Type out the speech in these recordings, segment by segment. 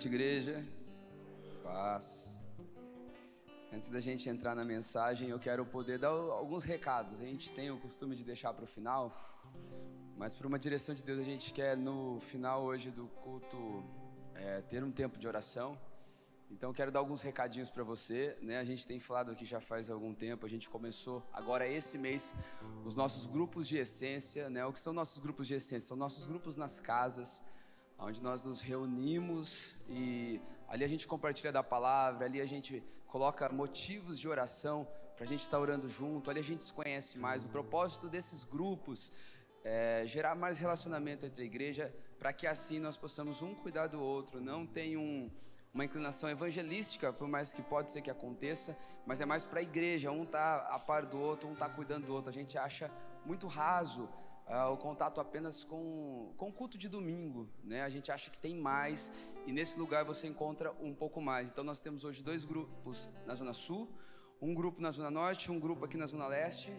noite, igreja. Paz. Antes da gente entrar na mensagem, eu quero poder dar alguns recados. A gente tem o costume de deixar para o final, mas por uma direção de Deus, a gente quer no final hoje do culto é, ter um tempo de oração. Então, quero dar alguns recadinhos para você. Né? A gente tem falado aqui já faz algum tempo. A gente começou agora esse mês os nossos grupos de essência. Né? O que são nossos grupos de essência? São nossos grupos nas casas onde nós nos reunimos e ali a gente compartilha da palavra, ali a gente coloca motivos de oração para a gente estar orando junto, ali a gente se conhece mais. O propósito desses grupos é gerar mais relacionamento entre a igreja, para que assim nós possamos um cuidar do outro, não tem um, uma inclinação evangelística, por mais que pode ser que aconteça, mas é mais para a igreja, um está a par do outro, um está cuidando do outro. A gente acha muito raso uh, o contato apenas com, com o culto de domingo, né? A gente acha que tem mais e nesse lugar você encontra um pouco mais. Então nós temos hoje dois grupos na Zona Sul, um grupo na Zona Norte, um grupo aqui na Zona Leste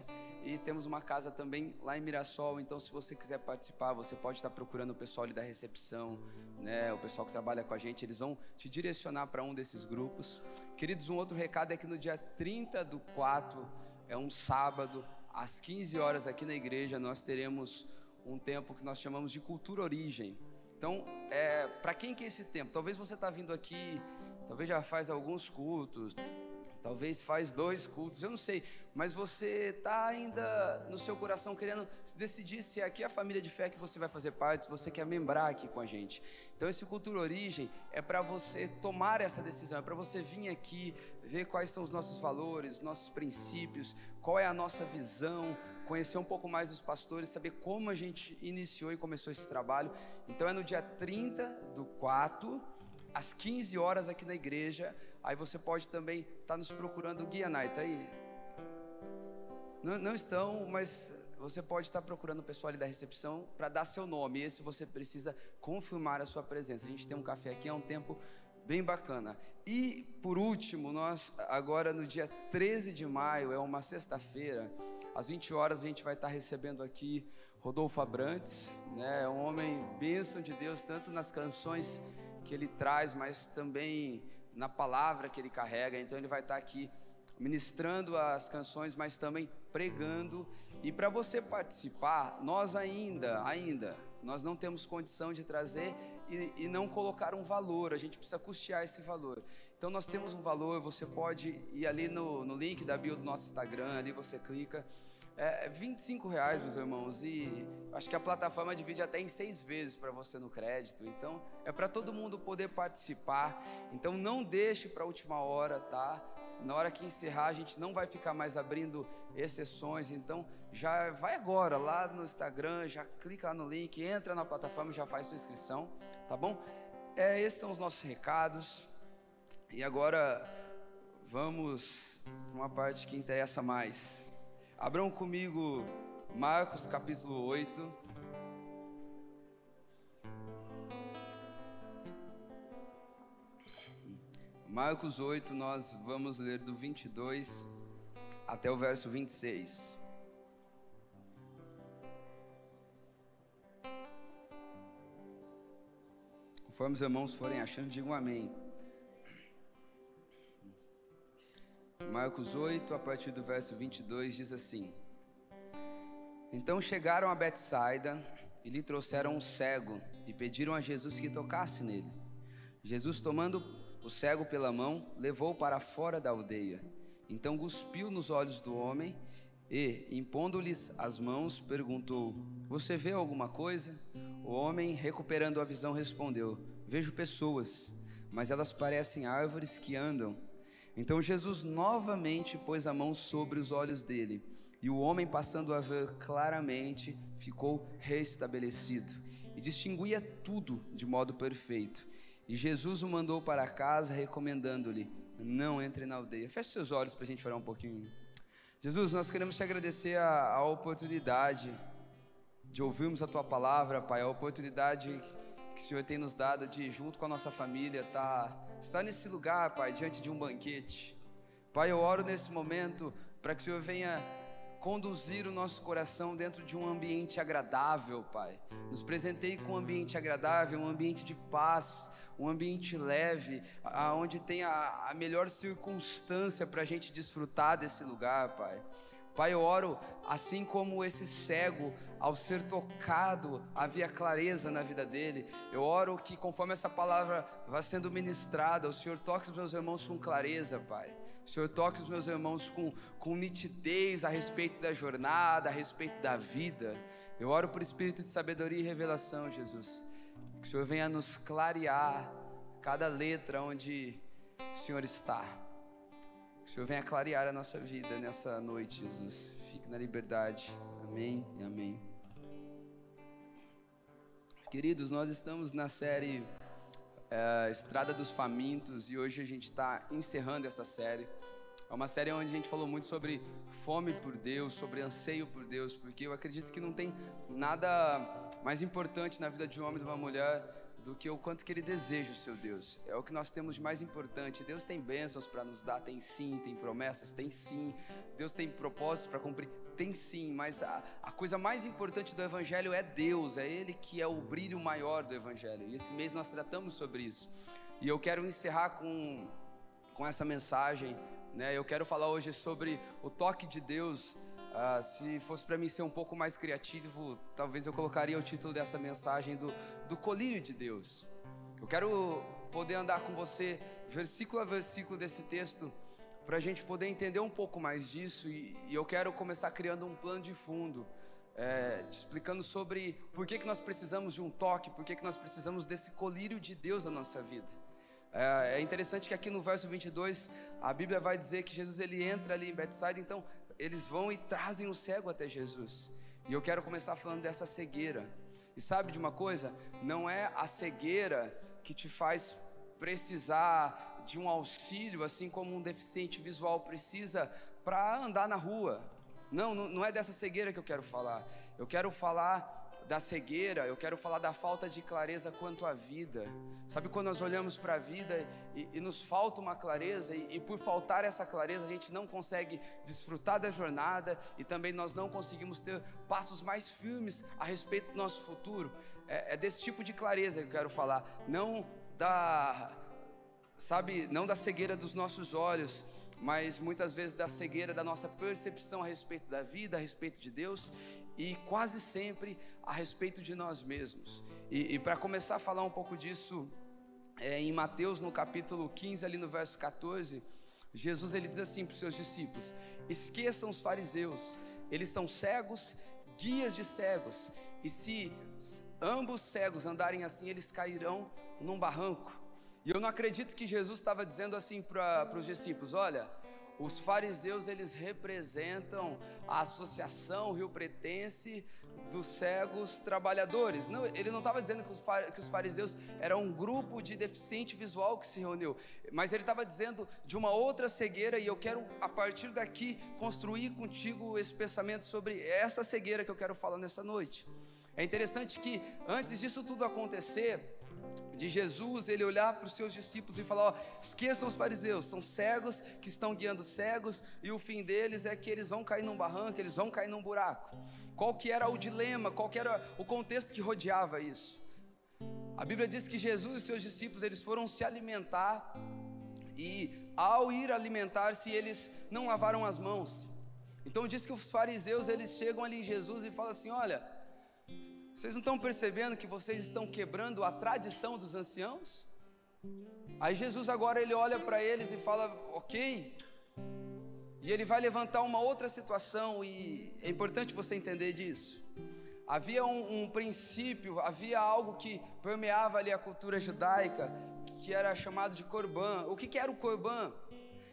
e temos uma casa também lá em Mirassol. Então, se você quiser participar, você pode estar procurando o pessoal ali da recepção, né? O pessoal que trabalha com a gente, eles vão te direcionar para um desses grupos. Queridos, um outro recado é que no dia 30 do 4 é um sábado, às 15 horas aqui na igreja, nós teremos um tempo que nós chamamos de cultura origem. Então, é, para quem que é esse tempo? Talvez você está vindo aqui, talvez já faz alguns cultos, talvez faz dois cultos, eu não sei, mas você está ainda no seu coração querendo se decidir se é aqui a família de fé que você vai fazer parte, se você quer membrar aqui com a gente. Então, esse Cultura Origem é para você tomar essa decisão, é para você vir aqui, ver quais são os nossos valores, nossos princípios, qual é a nossa visão, conhecer um pouco mais dos pastores, saber como a gente iniciou e começou esse trabalho. Então, é no dia 30 do 4 às 15 horas aqui na igreja. Aí você pode também estar tá nos procurando. Guia Night, tá aí? Não, não estão, mas você pode estar procurando o pessoal ali da recepção para dar seu nome. Esse você precisa confirmar a sua presença. A gente tem um café aqui há um tempo bem bacana. E por último, nós agora no dia 13 de maio, é uma sexta-feira, às 20 horas a gente vai estar recebendo aqui Rodolfo Abrantes, né? É um homem bênção de Deus, tanto nas canções que ele traz, mas também na palavra que ele carrega. Então ele vai estar aqui ministrando as canções, mas também pregando. E para você participar, nós ainda, ainda, nós não temos condição de trazer e, e, não colocar um valor, a gente precisa custear esse valor. Então nós temos um valor, você pode ir ali no, no link da bio do nosso Instagram, ali você clica é 25 reais, meus irmãos, e acho que a plataforma divide até em seis vezes para você no crédito. Então, é para todo mundo poder participar. Então, não deixe para a última hora, tá? Na hora que encerrar, a gente não vai ficar mais abrindo exceções. Então, já vai agora lá no Instagram, já clica lá no link, entra na plataforma e já faz sua inscrição, tá bom? É, esses são os nossos recados. E agora vamos para uma parte que interessa mais. Abram comigo Marcos capítulo 8. Marcos 8, nós vamos ler do 22 até o verso 26. Conforme os irmãos forem achando, digam amém. Marcos 8, a partir do verso 22, diz assim: Então chegaram a Betsaida e lhe trouxeram um cego e pediram a Jesus que tocasse nele. Jesus, tomando o cego pela mão, levou para fora da aldeia. Então cuspiu nos olhos do homem e, impondo-lhes as mãos, perguntou: Você vê alguma coisa? O homem, recuperando a visão, respondeu: Vejo pessoas, mas elas parecem árvores que andam. Então Jesus novamente pôs a mão sobre os olhos dele, e o homem, passando a ver claramente, ficou restabelecido e distinguia tudo de modo perfeito. E Jesus o mandou para casa, recomendando-lhe: Não entre na aldeia. Feche seus olhos para a gente falar um pouquinho. Jesus, nós queremos te agradecer a, a oportunidade de ouvirmos a tua palavra, Pai, a oportunidade que o Senhor tem nos dado de, junto com a nossa família, estar. Tá está nesse lugar, Pai, diante de um banquete. Pai, eu oro nesse momento para que o Senhor venha conduzir o nosso coração dentro de um ambiente agradável, Pai. Nos presentei com um ambiente agradável, um ambiente de paz, um ambiente leve, onde tem a, a melhor circunstância para a gente desfrutar desse lugar, Pai. Pai, eu oro assim como esse cego, ao ser tocado, havia clareza na vida dele. Eu oro que, conforme essa palavra vai sendo ministrada, o Senhor toque os meus irmãos com clareza, Pai. O Senhor toque os meus irmãos com, com nitidez a respeito da jornada, a respeito da vida. Eu oro por espírito de sabedoria e revelação, Jesus. Que o Senhor venha nos clarear cada letra onde o Senhor está. Que o Senhor venha clarear a nossa vida nessa noite, Jesus. Fique na liberdade. Amém e amém. Queridos, nós estamos na série é, Estrada dos Famintos e hoje a gente está encerrando essa série. É uma série onde a gente falou muito sobre fome por Deus, sobre anseio por Deus, porque eu acredito que não tem nada mais importante na vida de um homem e de uma mulher do que o quanto que ele deseja o seu Deus. É o que nós temos de mais importante. Deus tem bênçãos para nos dar, tem sim, tem promessas, tem sim. Deus tem propósitos para cumprir, tem sim, mas a, a coisa mais importante do Evangelho é Deus, é Ele que é o brilho maior do Evangelho. E esse mês nós tratamos sobre isso. E eu quero encerrar com, com essa mensagem. Né? Eu quero falar hoje sobre o toque de Deus. Uh, se fosse para mim ser um pouco mais criativo, talvez eu colocaria o título dessa mensagem do, do colírio de Deus. Eu quero poder andar com você versículo a versículo desse texto para a gente poder entender um pouco mais disso e, e, eu quero começar criando um plano de fundo, é, explicando sobre por que, que nós precisamos de um toque, por que, que nós precisamos desse colírio de Deus na nossa vida. É, é interessante que aqui no verso 22 a Bíblia vai dizer que Jesus ele entra ali em Betsaida, então eles vão e trazem o cego até Jesus. E eu quero começar falando dessa cegueira. E sabe de uma coisa? Não é a cegueira que te faz precisar de um auxílio, assim como um deficiente visual precisa para andar na rua. Não, não é dessa cegueira que eu quero falar. Eu quero falar da cegueira, eu quero falar da falta de clareza quanto à vida. Sabe quando nós olhamos para a vida e, e, nos falta uma clareza, e, e, por faltar essa clareza a gente não consegue desfrutar da jornada e também nós não conseguimos ter passos mais firmes a respeito do nosso futuro. É, é desse tipo de clareza que eu quero falar, não da sabe, não da cegueira dos nossos olhos, mas muitas vezes da cegueira da nossa percepção a respeito da vida, a respeito de Deus e quase sempre a respeito de nós mesmos. E, e para começar a falar um pouco disso, é, em Mateus no capítulo 15, ali no verso 14, Jesus ele diz assim para os seus discípulos: esqueçam os fariseus, eles são cegos, guias de cegos, e se ambos cegos andarem assim, eles cairão num barranco. E eu não acredito que Jesus estava dizendo assim para os discípulos: olha, os fariseus eles representam a associação Rio Pretense dos cegos trabalhadores. Não, ele não estava dizendo que os fariseus eram um grupo de deficiente visual que se reuniu, mas ele estava dizendo de uma outra cegueira e eu quero a partir daqui construir contigo esse pensamento sobre essa cegueira que eu quero falar nessa noite. É interessante que antes disso tudo acontecer, de Jesus, ele olhar para os seus discípulos e falar: ó, esqueçam os fariseus, são cegos que estão guiando cegos, e o fim deles é que eles vão cair num barranco, eles vão cair num buraco. Qual que era o dilema, qual que era o contexto que rodeava isso? A Bíblia diz que Jesus e seus discípulos eles foram se alimentar e ao ir alimentar-se eles não lavaram as mãos. Então diz que os fariseus eles chegam ali em Jesus e falam assim: olha, vocês não estão percebendo que vocês estão quebrando a tradição dos anciãos? Aí Jesus agora ele olha para eles e fala: Ok. E ele vai levantar uma outra situação, e é importante você entender disso. Havia um, um princípio, havia algo que permeava ali a cultura judaica, que era chamado de corban. O que, que era o corban?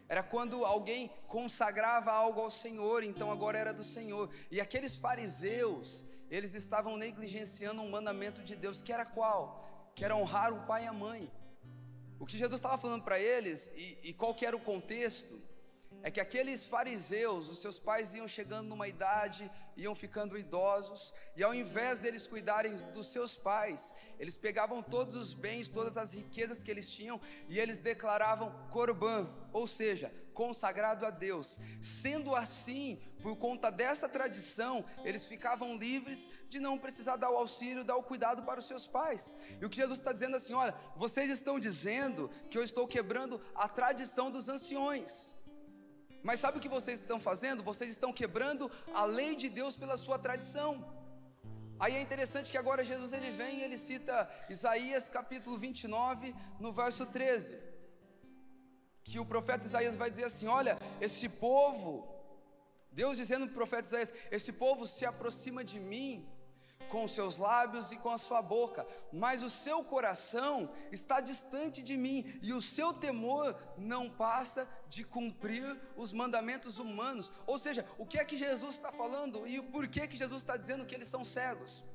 Era quando alguém consagrava algo ao Senhor, então agora era do Senhor. E aqueles fariseus, eles estavam negligenciando um mandamento de Deus, que era qual? Que era honrar o pai e a mãe. O que Jesus estava falando para eles, e, e qual que era o contexto? é que aqueles fariseus, os seus pais iam chegando numa idade, iam ficando idosos, e ao invés deles cuidarem dos seus pais, eles pegavam todos os bens, todas as riquezas que eles tinham, e eles declaravam corban, ou seja, consagrado a Deus. Sendo assim, por conta dessa tradição, eles ficavam livres de não precisar dar o auxílio, dar o cuidado para os seus pais. E o que Jesus está dizendo assim: olha, vocês estão dizendo que eu estou quebrando a tradição dos anciões. Mas sabe o que vocês estão fazendo? Vocês estão quebrando a lei de Deus pela sua tradição. Aí é interessante que agora Jesus ele vem e ele cita Isaías capítulo 29, no verso 13. Que o profeta Isaías vai dizer assim: Olha, esse povo, Deus dizendo para o profeta Isaías: Esse povo se aproxima de mim com os seus lábios e com a sua boca, mas o seu coração está distante de mim, e o seu temor não passa de cumprir os mandamentos humanos. Ou seja, o que é que Jesus está falando e por que que Jesus está dizendo que eles são cegos?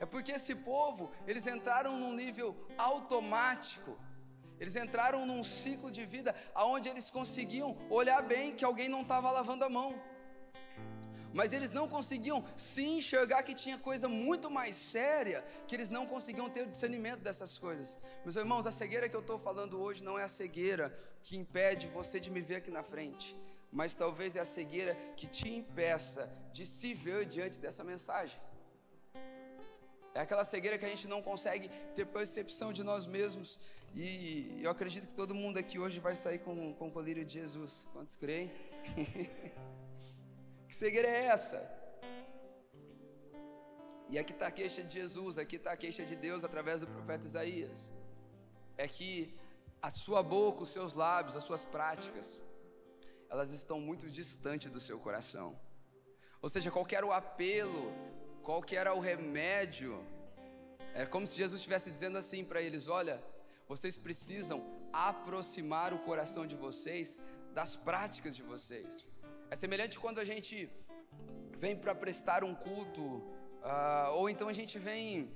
É porque esse povo, eles entraram num nível automático. Eles entraram num ciclo de vida aonde eles conseguiam olhar bem que alguém não estava lavando a mão mas eles não conseguiam se enxergar que tinha coisa muito mais séria, que eles não conseguiam ter o discernimento dessas coisas. Meus irmãos, a cegueira que eu estou falando hoje não é a cegueira que impede você de me ver aqui na frente, mas talvez é a cegueira que te impeça de se ver diante dessa mensagem. É aquela cegueira que a gente não consegue ter percepção de nós mesmos. E eu acredito que todo mundo aqui hoje vai sair com, com o colírio de Jesus. Quantos creem? Que cegueira é essa? E aqui está a queixa de Jesus, aqui está a queixa de Deus através do profeta Isaías. É que a sua boca, os seus lábios, as suas práticas, elas estão muito distantes do seu coração. Ou seja, qual era o apelo, qual era o remédio? Era como se Jesus estivesse dizendo assim para eles: olha, vocês precisam aproximar o coração de vocês das práticas de vocês. É semelhante quando a gente vem para prestar um culto, uh, ou então a gente vem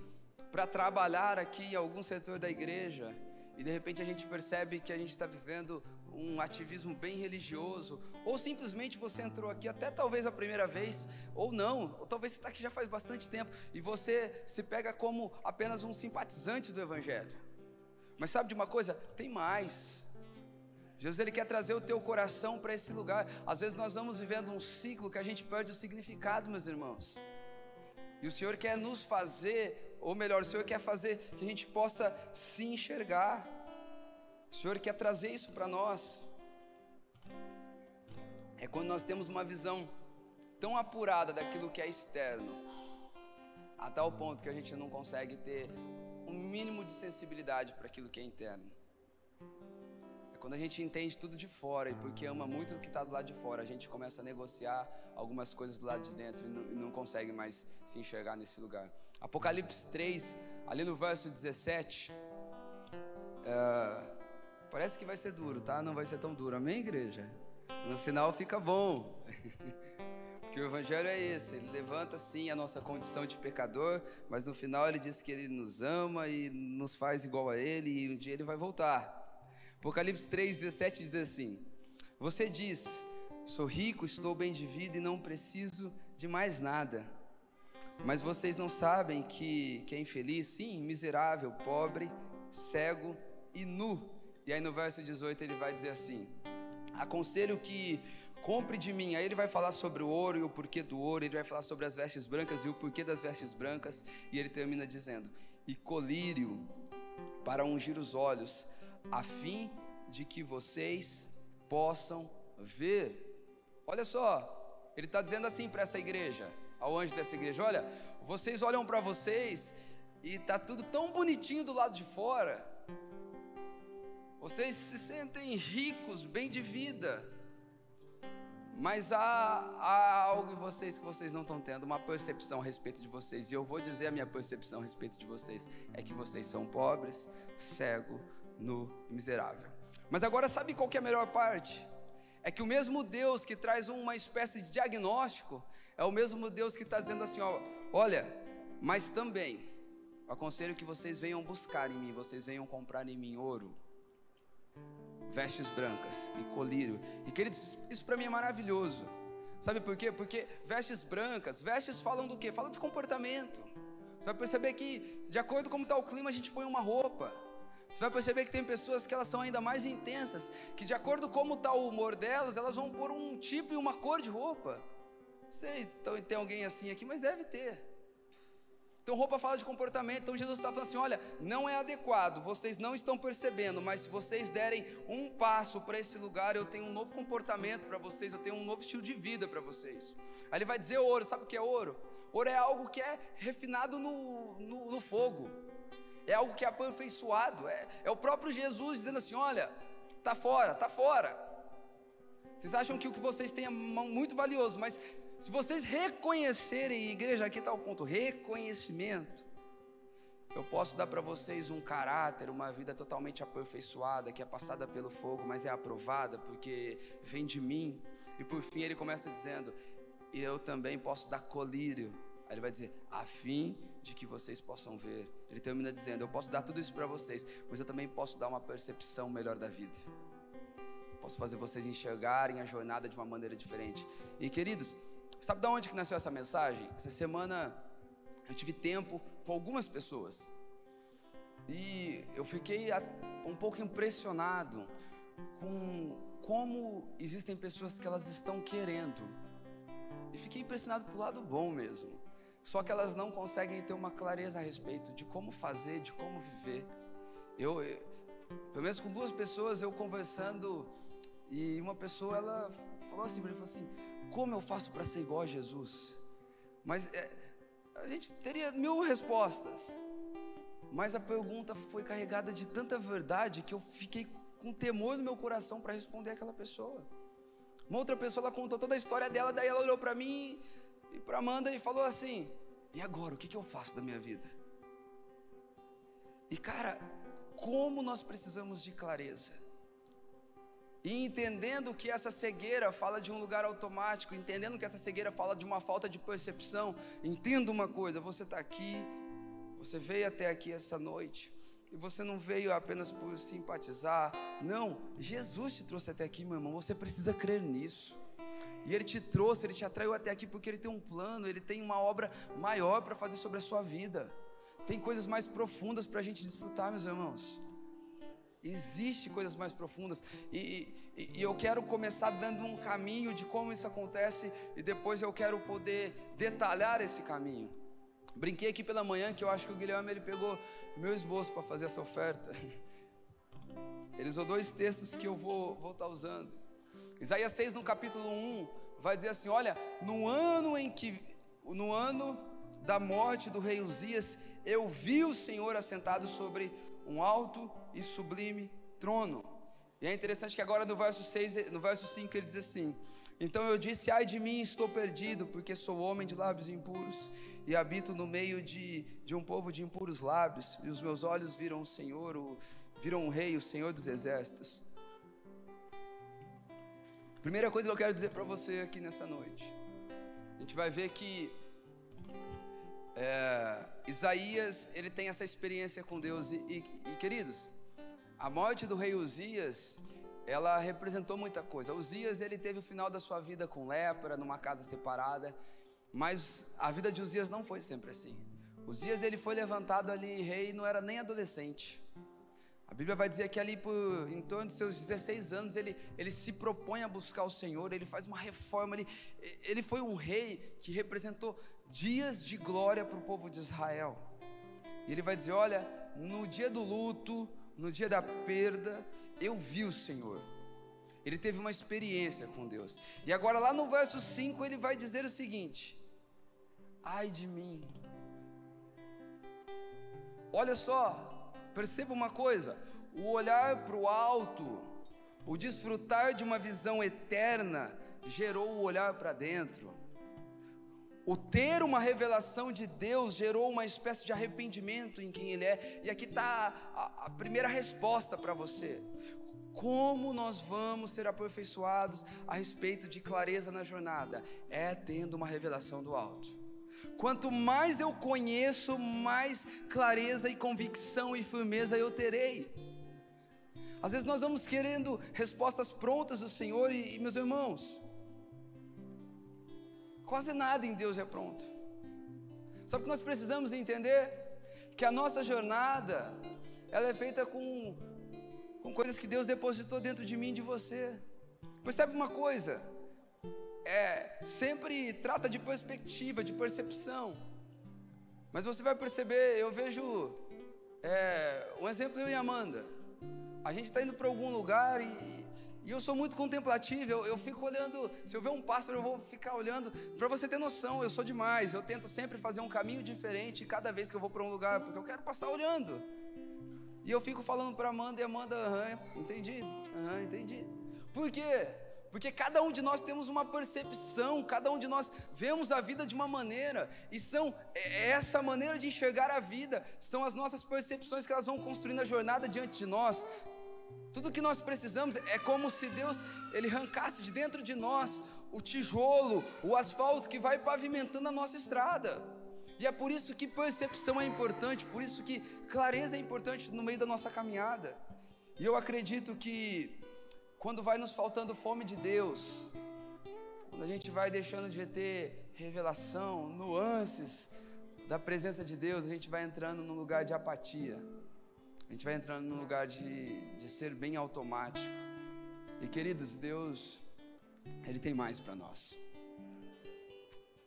para trabalhar aqui em algum setor da igreja, e de repente a gente percebe que a gente está vivendo um ativismo bem religioso, ou simplesmente você entrou aqui até talvez a primeira vez, ou não, ou talvez você está aqui já faz bastante tempo, e você se pega como apenas um simpatizante do Evangelho. Mas sabe de uma coisa? Tem mais. Jesus ele quer trazer o teu coração para esse lugar. Às vezes nós vamos vivendo um ciclo que a gente perde o significado, meus irmãos. E o Senhor quer nos fazer, ou melhor, o Senhor quer fazer que a gente possa se enxergar. O Senhor quer trazer isso para nós. É quando nós temos uma visão tão apurada daquilo que é externo, a tal ponto que a gente não consegue ter um mínimo de sensibilidade para aquilo que é interno. Quando a gente entende tudo de fora e porque ama muito o que está do lado de fora, a gente começa a negociar algumas coisas do lado de dentro e não, e não consegue mais se enxergar nesse lugar. Apocalipse 3, ali no verso 17, uh, é, parece que vai ser duro, tá? Não vai ser tão duro, amém, igreja? No final fica bom. Porque o evangelho é esse, ele levanta sim a nossa condição de pecador, mas no final ele diz que ele nos ama e nos faz igual a ele e um dia ele vai voltar. Apocalipse 3, 17 diz assim: Você diz, sou rico, estou bem de vida e não preciso de mais nada. Mas vocês não sabem que, que é infeliz, sim, miserável, pobre, cego e nu. E aí no verso 18 ele vai dizer assim: Aconselho que compre de mim. Aí ele vai falar sobre o ouro e o porquê do ouro, ele vai falar sobre as vestes brancas e o porquê das vestes brancas, e ele termina dizendo: E colírio para ungir os olhos, a fim de que vocês possam ver. Olha só, ele está dizendo assim para essa igreja, ao anjo dessa igreja: olha, vocês olham para vocês e está tudo tão bonitinho do lado de fora, vocês se sentem ricos, bem de vida, mas há, há, algo em vocês que vocês não estão tendo, uma percepção a respeito de vocês. E eu vou dizer a minha percepção a respeito de vocês: é que vocês são pobres, cegos no miserável. Mas agora sabe qual é a melhor parte? É que o mesmo Deus que traz uma espécie de diagnóstico é o mesmo Deus que está dizendo assim: ó, olha, mas também aconselho que vocês venham buscar em mim, vocês venham comprar em mim ouro, vestes brancas e colírio. E que ele diz, isso para mim é maravilhoso. Sabe por quê? Porque vestes brancas, vestes falam do quê? Falam de comportamento. Você vai perceber que, de acordo com como está o clima, a gente põe uma roupa. Você vai perceber que tem pessoas que elas são ainda mais intensas, que de acordo com como está o humor delas, elas vão pôr um tipo e uma cor de roupa. Vocês então, tem alguém assim aqui, mas deve ter. Então, roupa fala de comportamento. Então, Jesus está falando assim: olha, não é adequado, vocês não estão percebendo, mas se vocês derem um passo para esse lugar, eu tenho um novo comportamento para vocês, eu tenho um novo estilo de vida para vocês. Aí ele vai dizer ouro, sabe o que é ouro? Ouro é algo que é refinado no, no, no fogo, é algo que é aperfeiçoado, é, é o próprio Jesus dizendo assim: olha, tá fora, tá fora. Vocês acham que o que vocês têm é muito valioso, mas se vocês reconhecerem, igreja, aqui está o ponto: reconhecimento. Eu posso dar para vocês um caráter, uma vida totalmente aperfeiçoada, que é passada pelo fogo, mas é aprovada porque vem de mim. E por fim ele começa dizendo: eu também posso dar colírio. Aí ele vai dizer: A fim de que vocês possam ver. Ele termina dizendo: Eu posso dar tudo isso para vocês, mas eu também posso dar uma percepção melhor da vida. Posso fazer vocês enxergarem a jornada de uma maneira diferente. E queridos, Sabe de onde que nasceu essa mensagem? Essa semana eu tive tempo com algumas pessoas. E eu fiquei um pouco impressionado com como existem pessoas que elas estão querendo. E fiquei impressionado pelo lado bom mesmo. Só que elas não conseguem ter uma clareza a respeito de como fazer, de como viver. Eu, eu pelo menos com duas pessoas eu conversando e uma pessoa ela falou assim para mim, falou assim: como eu faço para ser igual a Jesus? Mas é, a gente teria mil respostas. Mas a pergunta foi carregada de tanta verdade que eu fiquei com temor no meu coração para responder aquela pessoa. Uma outra pessoa ela contou toda a história dela, daí ela olhou para mim e para Amanda e falou assim: "E agora, o que, que eu faço da minha vida?" E cara, como nós precisamos de clareza. E entendendo que essa cegueira fala de um lugar automático, entendendo que essa cegueira fala de uma falta de percepção, entenda uma coisa: você está aqui, você veio até aqui essa noite, e você não veio apenas por simpatizar, não, Jesus te trouxe até aqui, meu irmão, você precisa crer nisso. E Ele te trouxe, Ele te atraiu até aqui porque Ele tem um plano, Ele tem uma obra maior para fazer sobre a sua vida. Tem coisas mais profundas para a gente desfrutar, meus irmãos. Existe coisas mais profundas e, e, e, eu quero começar dando um caminho de como isso acontece e depois eu quero poder detalhar esse caminho. Brinquei aqui pela manhã que eu acho que o Guilherme ele pegou meu esboço para fazer essa oferta. Ele usou dois textos que eu vou vou estar tá usando. Isaías 6 no capítulo 1 vai dizer assim: "Olha, no ano em que no ano da morte do rei Uzias, eu vi o Senhor assentado sobre um alto e sublime trono. E é interessante que agora no verso 6, no verso 5 ele diz assim: Então eu disse: Ai de mim, estou perdido, porque sou homem de lábios impuros e habito no meio de, de um povo de impuros lábios, e os meus olhos viram o Senhor, o, viram o Rei, o Senhor dos exércitos. Primeira coisa que eu quero dizer para você aqui nessa noite, a gente vai ver que é, Isaías ele tem essa experiência com Deus e, e, e queridos, a morte do rei Uzias, ela representou muita coisa. Uzias, ele teve o final da sua vida com lepra, numa casa separada, mas a vida de Uzias não foi sempre assim. Uzias, ele foi levantado ali rei, não era nem adolescente. A Bíblia vai dizer que ali por em torno de seus 16 anos ele, ele se propõe a buscar o Senhor, ele faz uma reforma, ele, ele foi um rei que representou dias de glória para o povo de Israel. E ele vai dizer: Olha, no dia do luto, no dia da perda, eu vi o Senhor. Ele teve uma experiência com Deus. E agora, lá no verso 5, ele vai dizer o seguinte: Ai de mim. Olha só, perceba uma coisa: o olhar para o alto, o desfrutar de uma visão eterna, gerou o olhar para dentro. O ter uma revelação de Deus gerou uma espécie de arrependimento em quem Ele é, e aqui está a, a primeira resposta para você. Como nós vamos ser aperfeiçoados a respeito de clareza na jornada? É tendo uma revelação do alto. Quanto mais eu conheço, mais clareza e convicção e firmeza eu terei. Às vezes nós vamos querendo respostas prontas do Senhor, e, e meus irmãos, Quase nada em Deus é pronto. Só que nós precisamos entender que a nossa jornada ela é feita com, com coisas que Deus depositou dentro de mim e de você. Percebe uma coisa? É, sempre trata de perspectiva, de percepção. Mas você vai perceber, eu vejo é, um exemplo eu e Amanda. A gente está indo para algum lugar e, e, eu sou muito contemplativo. Eu, eu, fico olhando. Se eu ver um pássaro, eu vou ficar olhando. Para você ter noção, eu sou demais. Eu tento sempre fazer um caminho diferente cada vez que eu vou para um lugar, porque eu quero passar olhando. E eu fico falando para Amanda e Amanda, aham, entendi, aham, entendi. Por quê? Porque cada um de nós temos uma percepção, cada um de nós vemos a vida de uma maneira, e são é, é essa maneira de enxergar a vida, são as nossas percepções que elas vão construindo a jornada diante de nós. Tudo que nós precisamos é como se Deus ele arrancasse de dentro de nós o tijolo, o asfalto que vai pavimentando a nossa estrada. E é por isso que percepção é importante, por isso que clareza é importante no meio da nossa caminhada. E eu acredito que quando vai nos faltando fome de Deus, quando a gente vai deixando de ter revelação, nuances da presença de Deus, a gente vai entrando num lugar de apatia, a gente vai entrando num lugar de, de ser bem automático. E queridos, Deus, Ele tem mais para nós.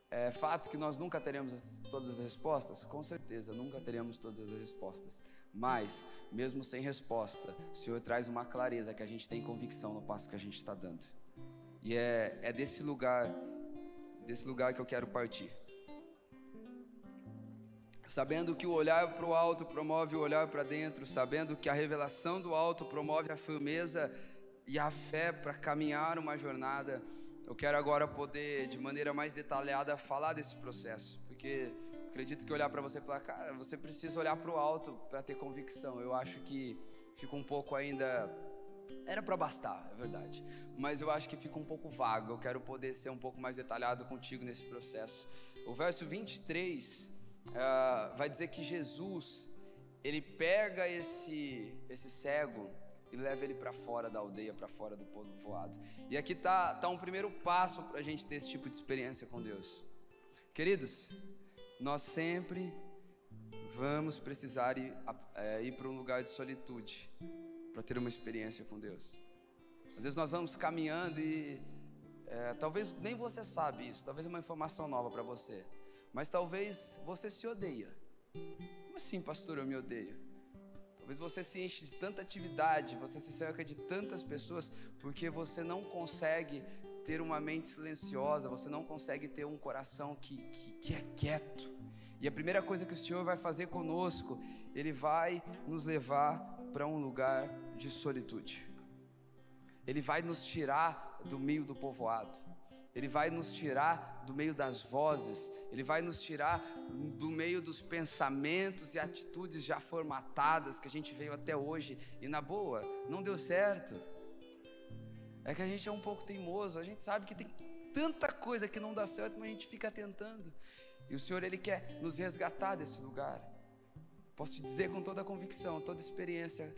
É fato que nós nunca teremos todas as respostas? Com certeza, nunca teremos todas as respostas. Mas, mesmo sem resposta, o Senhor traz uma clareza que a gente tem convicção no passo que a gente está dando. E é, é desse lugar, desse lugar que eu quero partir. Sabendo que o olhar para o alto promove o olhar para dentro, sabendo que a revelação do alto promove a firmeza e a fé para caminhar uma jornada, eu quero agora poder, de maneira mais detalhada, falar desse processo, porque acredito que olhar para você e falar, cara, você precisa olhar para o alto para ter convicção. Eu acho que fica um pouco ainda. Era para bastar, é verdade. Mas eu acho que fica um pouco vago. Eu quero poder ser um pouco mais detalhado contigo nesse processo. O verso 23 uh, ah, vai dizer que Jesus, ele pega esse, esse cego e leva ele para fora da aldeia, para fora do povoado. E aqui tá, tá um primeiro passo para a gente ter esse tipo de experiência com Deus. Queridos, nós sempre vamos precisar ir, é, ir para um lugar de solitude para ter uma experiência com Deus. Às vezes nós vamos caminhando e é, talvez nem você sabe isso, talvez é uma informação nova para você, mas talvez você se odeia. Como assim, pastor, eu me odeio? Talvez você se enche de tanta atividade, você se cerca de tantas pessoas, porque você não consegue ter uma mente silenciosa, você não consegue ter um coração que, que, que é quieto. E a primeira coisa que o Senhor vai fazer conosco, Ele vai nos levar para um lugar de solitude. Ele vai nos tirar do meio do povoado. Ele vai nos tirar do meio das vozes, Ele vai nos tirar do meio dos pensamentos e atitudes já formatadas que a gente veio até hoje e na boa, não deu certo. É que a gente é um pouco teimoso, a gente sabe que tem tanta coisa que não dá certo, mas a gente fica tentando. E o Senhor, Ele quer nos resgatar desse lugar. Posso te dizer com toda a convicção, toda experiência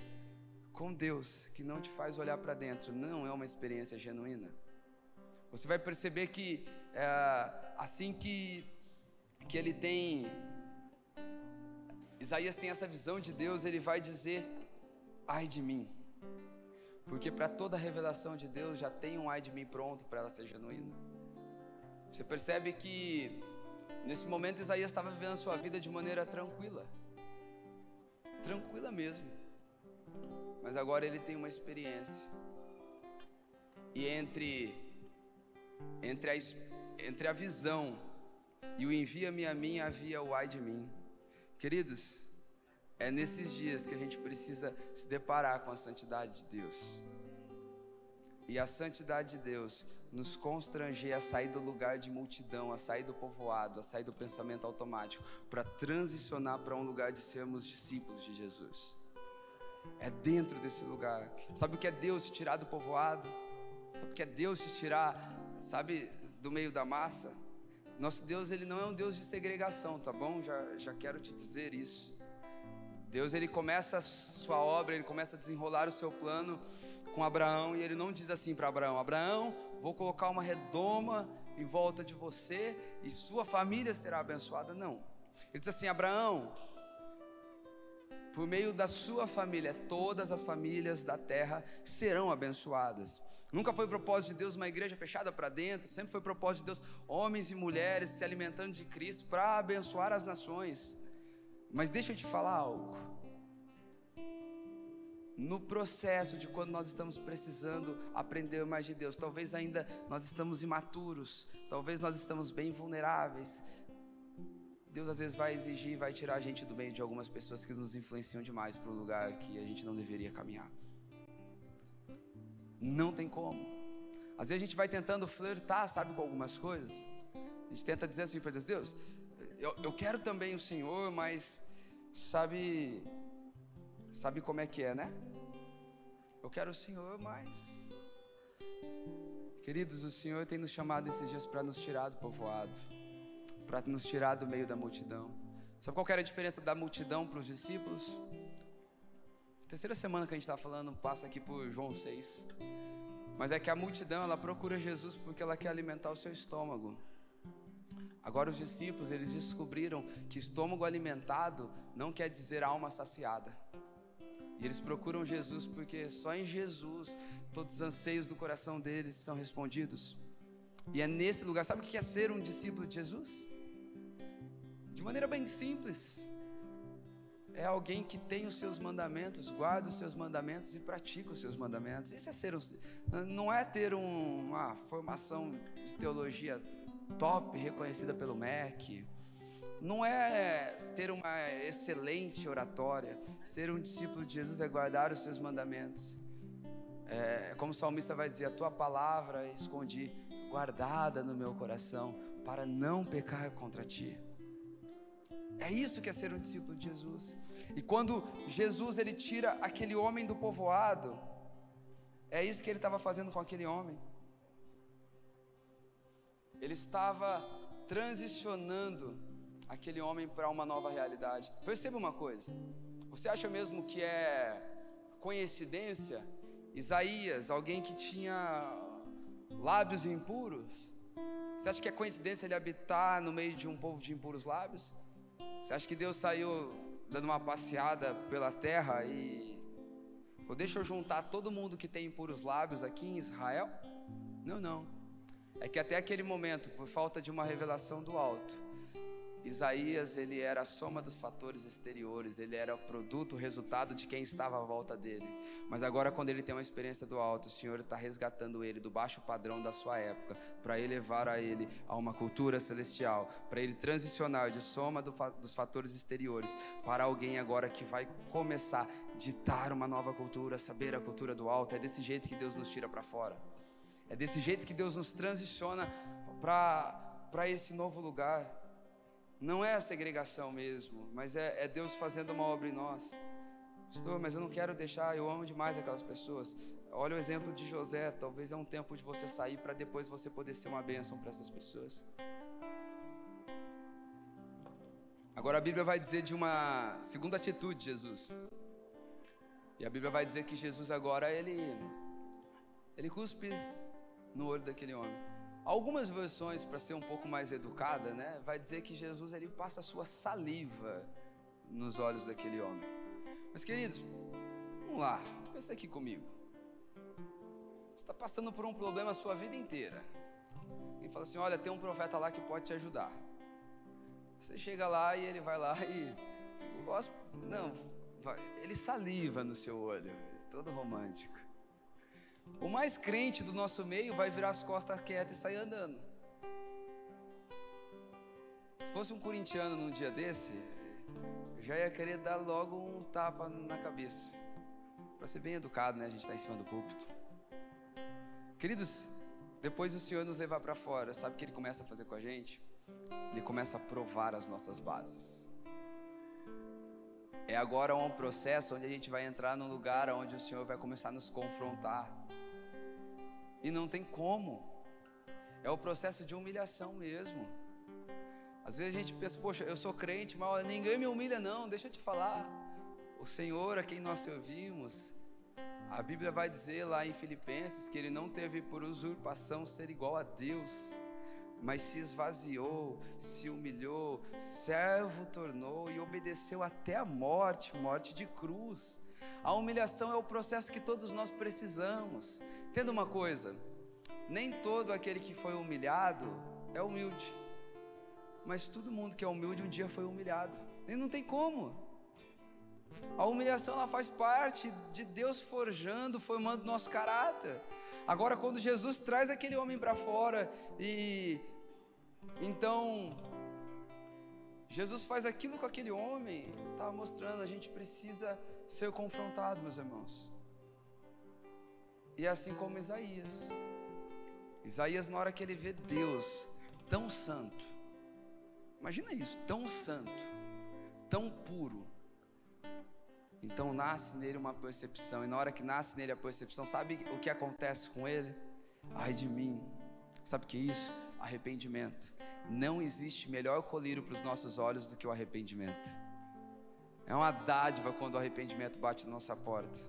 com Deus, que não te faz olhar para dentro, não é uma experiência genuína. Você vai perceber que é, assim que, que ele tem. Isaías tem essa visão de Deus, ele vai dizer: ai de mim. Porque para toda revelação de Deus já tem um ai de mim pronto para ela ser genuína. Você percebe que nesse momento Isaías estava vivendo sua vida de maneira tranquila. Tranquila mesmo. Mas agora ele tem uma experiência. E entre entre a, entre a visão e o envia-me a mim havia o ai de mim. Queridos, é nesses dias que a gente precisa se deparar com a santidade de Deus. E a santidade de Deus nos constranger a sair do lugar de multidão, a sair do povoado, a sair do pensamento automático, para transicionar para um lugar de sermos discípulos de Jesus. É dentro desse lugar. Sabe o que é Deus te tirar do povoado? Sabe o que é Deus te tirar, sabe, do meio da massa? Nosso Deus, ele não é um Deus de segregação, tá bom? Já, já quero te dizer isso. Deus ele começa a sua obra, ele começa a desenrolar o seu plano com Abraão e ele não diz assim para Abraão: Abraão, vou colocar uma redoma em volta de você e sua família será abençoada. Não. Ele diz assim: Abraão, por meio da sua família, todas as famílias da terra serão abençoadas. Nunca foi propósito de Deus uma igreja fechada para dentro, sempre foi propósito de Deus homens e mulheres se alimentando de Cristo para abençoar as nações. Mas deixa eu te falar algo. No processo de quando nós estamos precisando aprender mais de Deus, talvez ainda nós estamos imaturos, talvez nós estamos bem vulneráveis. Deus às vezes vai exigir, vai tirar a gente do meio de algumas pessoas que nos influenciam demais para o lugar que a gente não deveria caminhar. Não tem como. Às vezes a gente vai tentando flertar, sabe, com algumas coisas. A gente tenta dizer assim para Deus: Deus, eu, eu quero também o Senhor, mas sabe, sabe como é que é, né? Eu quero o Senhor, mas. Queridos, o Senhor tem nos chamado esses dias para nos tirar do povoado, para nos tirar do meio da multidão. Sabe qual era a diferença da multidão para os discípulos? Terceira semana que a gente está falando, passa aqui por João 6. Mas é que a multidão, ela procura Jesus porque ela quer alimentar o seu estômago. Agora os discípulos, eles descobriram que estômago alimentado não quer dizer alma saciada. E eles procuram Jesus porque só em Jesus todos os anseios do coração deles são respondidos. E é nesse lugar, sabe o que é ser um discípulo de Jesus? De maneira bem simples, é alguém que tem os seus mandamentos, guarda os seus mandamentos e pratica os seus mandamentos. Isso é ser um, não é ter um, uma formação de teologia top, reconhecida pelo MEC. Não é ter uma excelente oratória. Ser um discípulo de Jesus é guardar os seus mandamentos. É, como o salmista vai dizer: A tua palavra escondi, guardada no meu coração, para não pecar contra ti. É isso que é ser um discípulo de Jesus. E quando Jesus ele tira aquele homem do povoado, é isso que ele estava fazendo com aquele homem. Ele estava transicionando aquele homem para uma nova realidade. Perceba uma coisa. Você acha mesmo que é coincidência Isaías, alguém que tinha lábios impuros? Você acha que é coincidência ele habitar no meio de um povo de impuros lábios? Você acha que Deus saiu dando uma passeada pela terra e falou, deixa eu juntar todo mundo que tem impuros lábios aqui em Israel? Não, não. É que até aquele momento, por falta de uma revelação do alto, Isaías, ele era a soma dos fatores exteriores, ele era o produto, o resultado de quem estava à volta dele. Mas agora, quando ele tem uma experiência do alto, o Senhor está resgatando ele do baixo padrão da sua época, para elevar a ele a uma cultura celestial, para ele transicionar de soma do, dos fatores exteriores para alguém agora que vai começar a ditar uma nova cultura, saber a cultura do alto. É desse jeito que Deus nos tira para fora, é desse jeito que Deus nos transiciona para esse novo lugar. Não é a segregação mesmo, mas é, é Deus fazendo uma obra em nós. Pastor, mas eu não quero deixar, eu amo demais aquelas pessoas. Olha o exemplo de José, talvez é um tempo de você sair para depois você poder ser uma bênção para essas pessoas. Agora a Bíblia vai dizer de uma segunda atitude de Jesus. E a Bíblia vai dizer que Jesus agora ele ele cuspe no olho daquele homem. Algumas versões, para ser um pouco mais educada, né, vai dizer que Jesus ele passa a sua saliva nos olhos daquele homem. Mas queridos, vamos lá, pensa aqui comigo. Você está passando por um problema a sua vida inteira. E fala assim: olha, tem um profeta lá que pode te ajudar. Você chega lá e ele vai lá e. Não, ele saliva no seu olho, todo romântico. O mais crente do nosso meio vai virar as costas quietas e sair andando. Se fosse um corintiano num dia desse, já ia querer dar logo um tapa na cabeça. Para ser bem educado, né? A gente está em cima do púlpito. Queridos, depois do Senhor nos levar para fora, sabe o que Ele começa a fazer com a gente? Ele começa a provar as nossas bases. É agora um processo onde a gente vai entrar num lugar onde o Senhor vai começar a nos confrontar. E não tem como. É o processo de humilhação mesmo. Às vezes a gente pensa, poxa, eu sou crente, mas ninguém me humilha, não. Deixa eu te falar. O Senhor a quem nós servimos, a Bíblia vai dizer lá em Filipenses que ele não teve por usurpação ser igual a Deus, mas se esvaziou, se humilhou, servo tornou e obedeceu até a morte morte de cruz. A humilhação é o processo que todos nós precisamos Entenda uma coisa: nem todo aquele que foi humilhado é humilde, mas todo mundo que é humilde um dia foi humilhado, e não tem como. A humilhação ela faz parte de Deus forjando, formando nosso caráter. Agora, quando Jesus traz aquele homem para fora e então Jesus faz aquilo com aquele homem, estava mostrando, a gente precisa ser confrontado, meus irmãos. E assim como Isaías. Isaías, na hora que ele vê Deus tão santo, imagina isso, tão santo, tão puro, então nasce nele uma percepção, e na hora que nasce nele a percepção, sabe o que acontece com ele? Ai de mim, sabe o que é isso? Arrependimento. Não existe melhor colírio para os nossos olhos do que o arrependimento. É uma dádiva quando o arrependimento bate na nossa porta.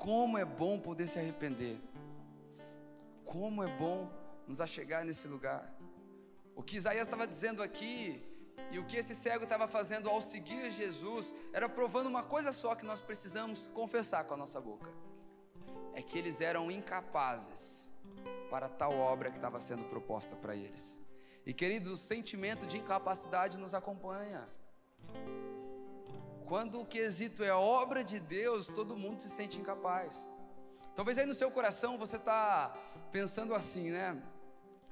Como é bom poder se arrepender. Como é bom nos achegar nesse lugar. O que Isaías estava dizendo aqui e o que esse cego estava fazendo ao seguir Jesus era provando uma coisa só que nós precisamos confessar com a nossa boca: é que eles eram incapazes para tal obra que estava sendo proposta para eles. E queridos, o sentimento de incapacidade nos acompanha. Quando o quesito é obra de Deus, todo mundo se sente incapaz. Talvez aí no seu coração você está pensando assim, né?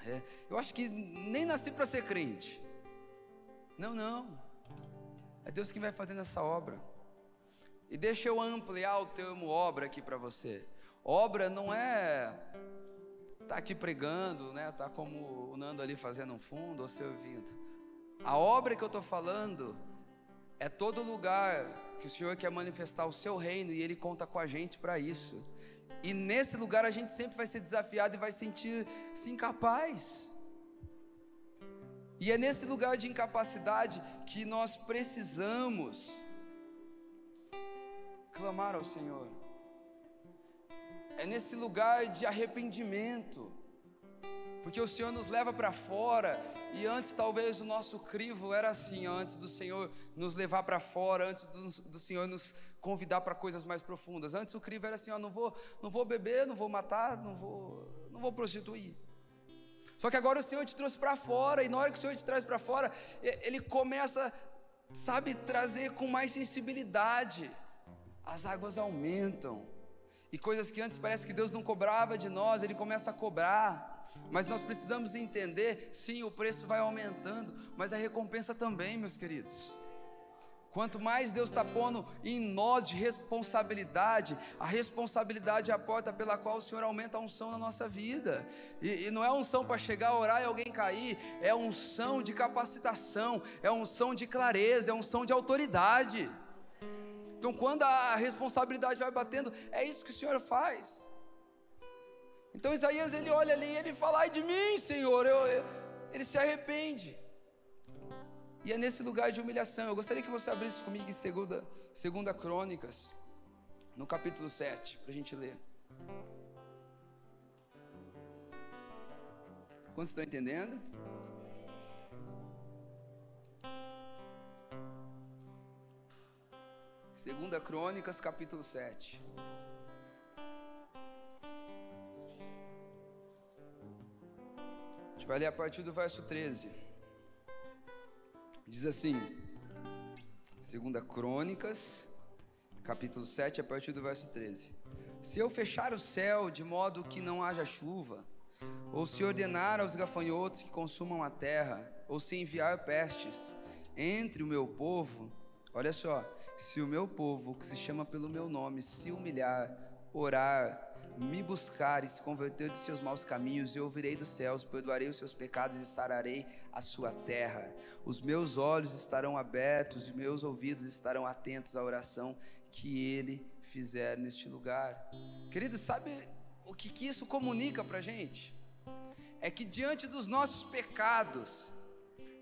É, eu acho que nem nasci para ser crente. Não, não. É Deus quem vai fazendo essa obra. E deixa eu ampliar o termo obra aqui para você. Obra não é tá aqui pregando, né? Tá como o Nando ali fazendo um fundo ou servindo. A obra que eu estou falando é todo lugar que o Senhor quer manifestar o seu reino e Ele conta com a gente para isso. E nesse lugar a gente sempre vai ser desafiado e vai sentir-se incapaz. E é nesse lugar de incapacidade que nós precisamos clamar ao Senhor. É nesse lugar de arrependimento. Porque o Senhor nos leva para fora e antes talvez o nosso crivo era assim, antes do Senhor nos levar para fora, antes do, do, Senhor nos convidar para coisas mais profundas. Antes o crivo era assim, ó, não vou, não vou beber, não vou matar, não vou, não vou prostituir. Só que agora o Senhor te trouxe para fora, e na hora que o Senhor te traz para fora, Ele começa, sabe, trazer com mais sensibilidade. As águas aumentam, e coisas que antes parece que Deus não cobrava de nós, Ele começa a cobrar. Mas nós precisamos entender, sim, o preço vai aumentando, mas a recompensa também, meus queridos. Quanto mais Deus está pondo em nós de responsabilidade, a responsabilidade é a porta pela qual o Senhor aumenta a unção na nossa vida. E, e não é unção para chegar a orar e alguém cair, é unção de capacitação, é unção de clareza, é unção de autoridade. Então, quando a responsabilidade vai batendo, é isso que o Senhor faz. Então, Isaías ele olha ali e ele fala: Ai de mim, Senhor, eu, eu, ele se arrepende. E é nesse lugar de humilhação. Eu gostaria que você abrisse comigo em segunda, segunda Crônicas, no capítulo 7, para a gente ler. Quantos estão entendendo? Segunda Crônicas, capítulo 7. Vai ler a partir do verso 13. Diz assim, segunda Crônicas, capítulo 7, a partir do verso 13. Se eu fechar o céu de modo que não haja chuva, ou se ordenar aos gafanhotos que consumam a terra, ou se enviar pestes entre o meu povo, olha só, se o meu povo, que se chama pelo meu nome, se humilhar, orar, me buscar e se converter de seus maus caminhos, eu ouvirei dos céus, perdoarei os seus pecados e sararei a sua terra. Os meus olhos estarão abertos e meus ouvidos estarão atentos à oração que ele fizer neste lugar. Querido, sabe o que, que isso comunica para gente? É que diante dos nossos pecados,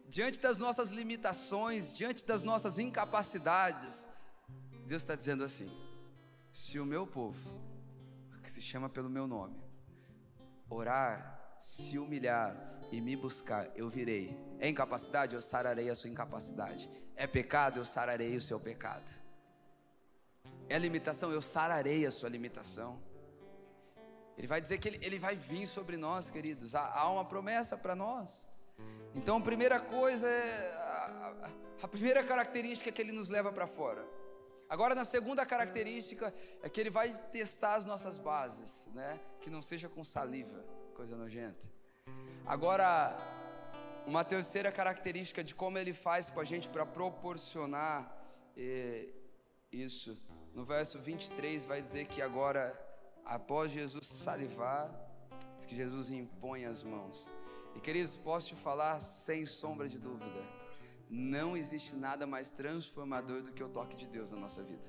diante das nossas limitações, diante das nossas incapacidades, Deus está dizendo assim: se o meu povo, que se chama pelo meu nome, orar, se humilhar e me buscar, eu virei. É incapacidade, eu sararei a sua incapacidade. É pecado, eu sararei o seu pecado. É limitação, eu sararei a sua limitação. Ele vai dizer que ele, ele vai vir sobre nós, queridos. Há, há uma promessa para nós. Então, a primeira coisa é. A, a primeira característica que ele nos leva para fora. Agora, na segunda característica, é que ele vai testar as nossas bases, né? Que não seja com saliva, coisa nojenta. Agora, uma terceira característica de como ele faz com a gente para proporcionar eh, isso. No verso 23 vai dizer que agora, após Jesus salivar, diz que Jesus impõe as mãos. E queridos, posso te falar sem sombra de dúvida não existe nada mais transformador do que o toque de Deus na nossa vida.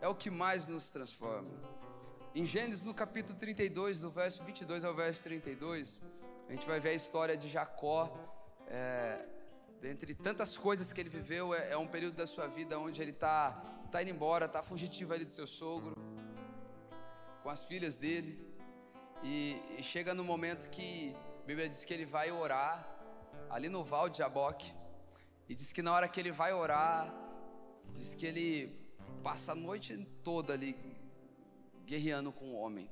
É o que mais nos transforma. Em Gênesis, no capítulo 32, do verso 22 ao verso 32, a gente vai ver a história de Jacó. É, dentre tantas coisas que ele viveu, é, é um período da sua vida onde ele está tá indo embora, está fugitivo ali do seu sogro, com as filhas dele. E, e chega no momento que a Bíblia diz que ele vai orar ali no Val de Jaboque. E diz que na hora que ele vai orar, diz que ele passa a noite toda ali guerreando com o homem.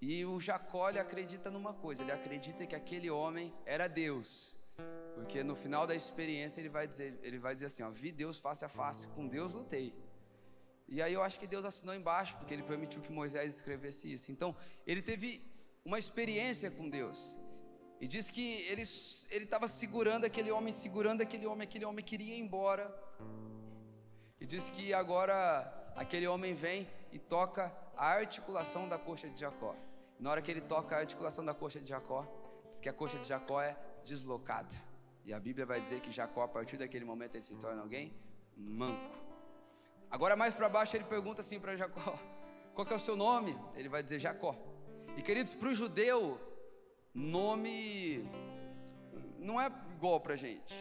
E o Jacó ele acredita numa coisa, ele acredita que aquele homem era Deus. Porque no final da experiência ele vai dizer, ele vai dizer assim, ó, vi Deus face a face, com Deus lutei. E aí eu acho que Deus assinou embaixo, porque ele permitiu que Moisés escrevesse isso. Então, ele teve uma experiência com Deus. E diz que ele estava segurando aquele homem, segurando aquele homem, aquele homem queria ir embora. E diz que agora aquele homem vem e toca a articulação da coxa de Jacó. Na hora que ele toca a articulação da coxa de Jacó, diz que a coxa de Jacó é deslocada. E a Bíblia vai dizer que Jacó, a partir daquele momento, ele se torna alguém manco. Agora mais para baixo ele pergunta assim para Jacó: Qual é o seu nome? Ele vai dizer Jacó. E queridos, para o judeu, nome não é igual para gente.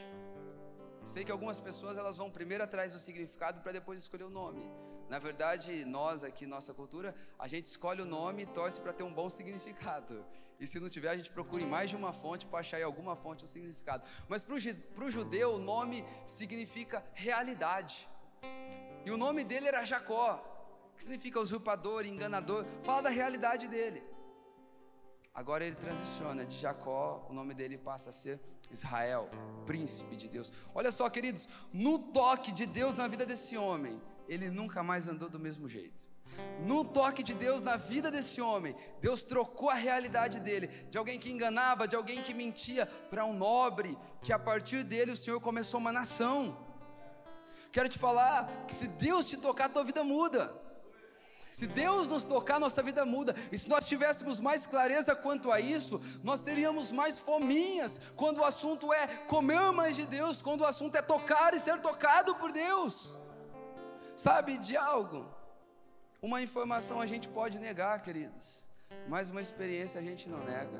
Sei que algumas pessoas elas vão primeiro atrás do significado para depois escolher o nome. Na verdade, nós aqui, nossa cultura, a gente escolhe o nome e torce para ter um bom significado. E se não tiver, a gente procura em mais de uma fonte para achar em alguma fonte um significado. Mas para o judeu, o nome significa realidade. E o nome dele era Jacó, que significa usurpador, enganador. Fala da realidade dele. Agora ele transiciona de Jacó, o nome dele passa a ser Israel, príncipe de Deus. Olha só, queridos, no toque de Deus na vida desse homem, ele nunca mais andou do mesmo jeito. No toque de Deus na vida desse homem, Deus trocou a realidade dele, de alguém que enganava, de alguém que mentia, para um nobre, que a partir dele o Senhor começou uma nação. Quero te falar que se Deus te tocar, tua vida muda. Se Deus nos tocar, nossa vida muda. E se nós tivéssemos mais clareza quanto a isso, nós teríamos mais fominhas quando o assunto é comer mais de Deus, quando o assunto é tocar e ser tocado por Deus. Sabe de algo? Uma informação a gente pode negar, queridos, mas uma experiência a gente não nega.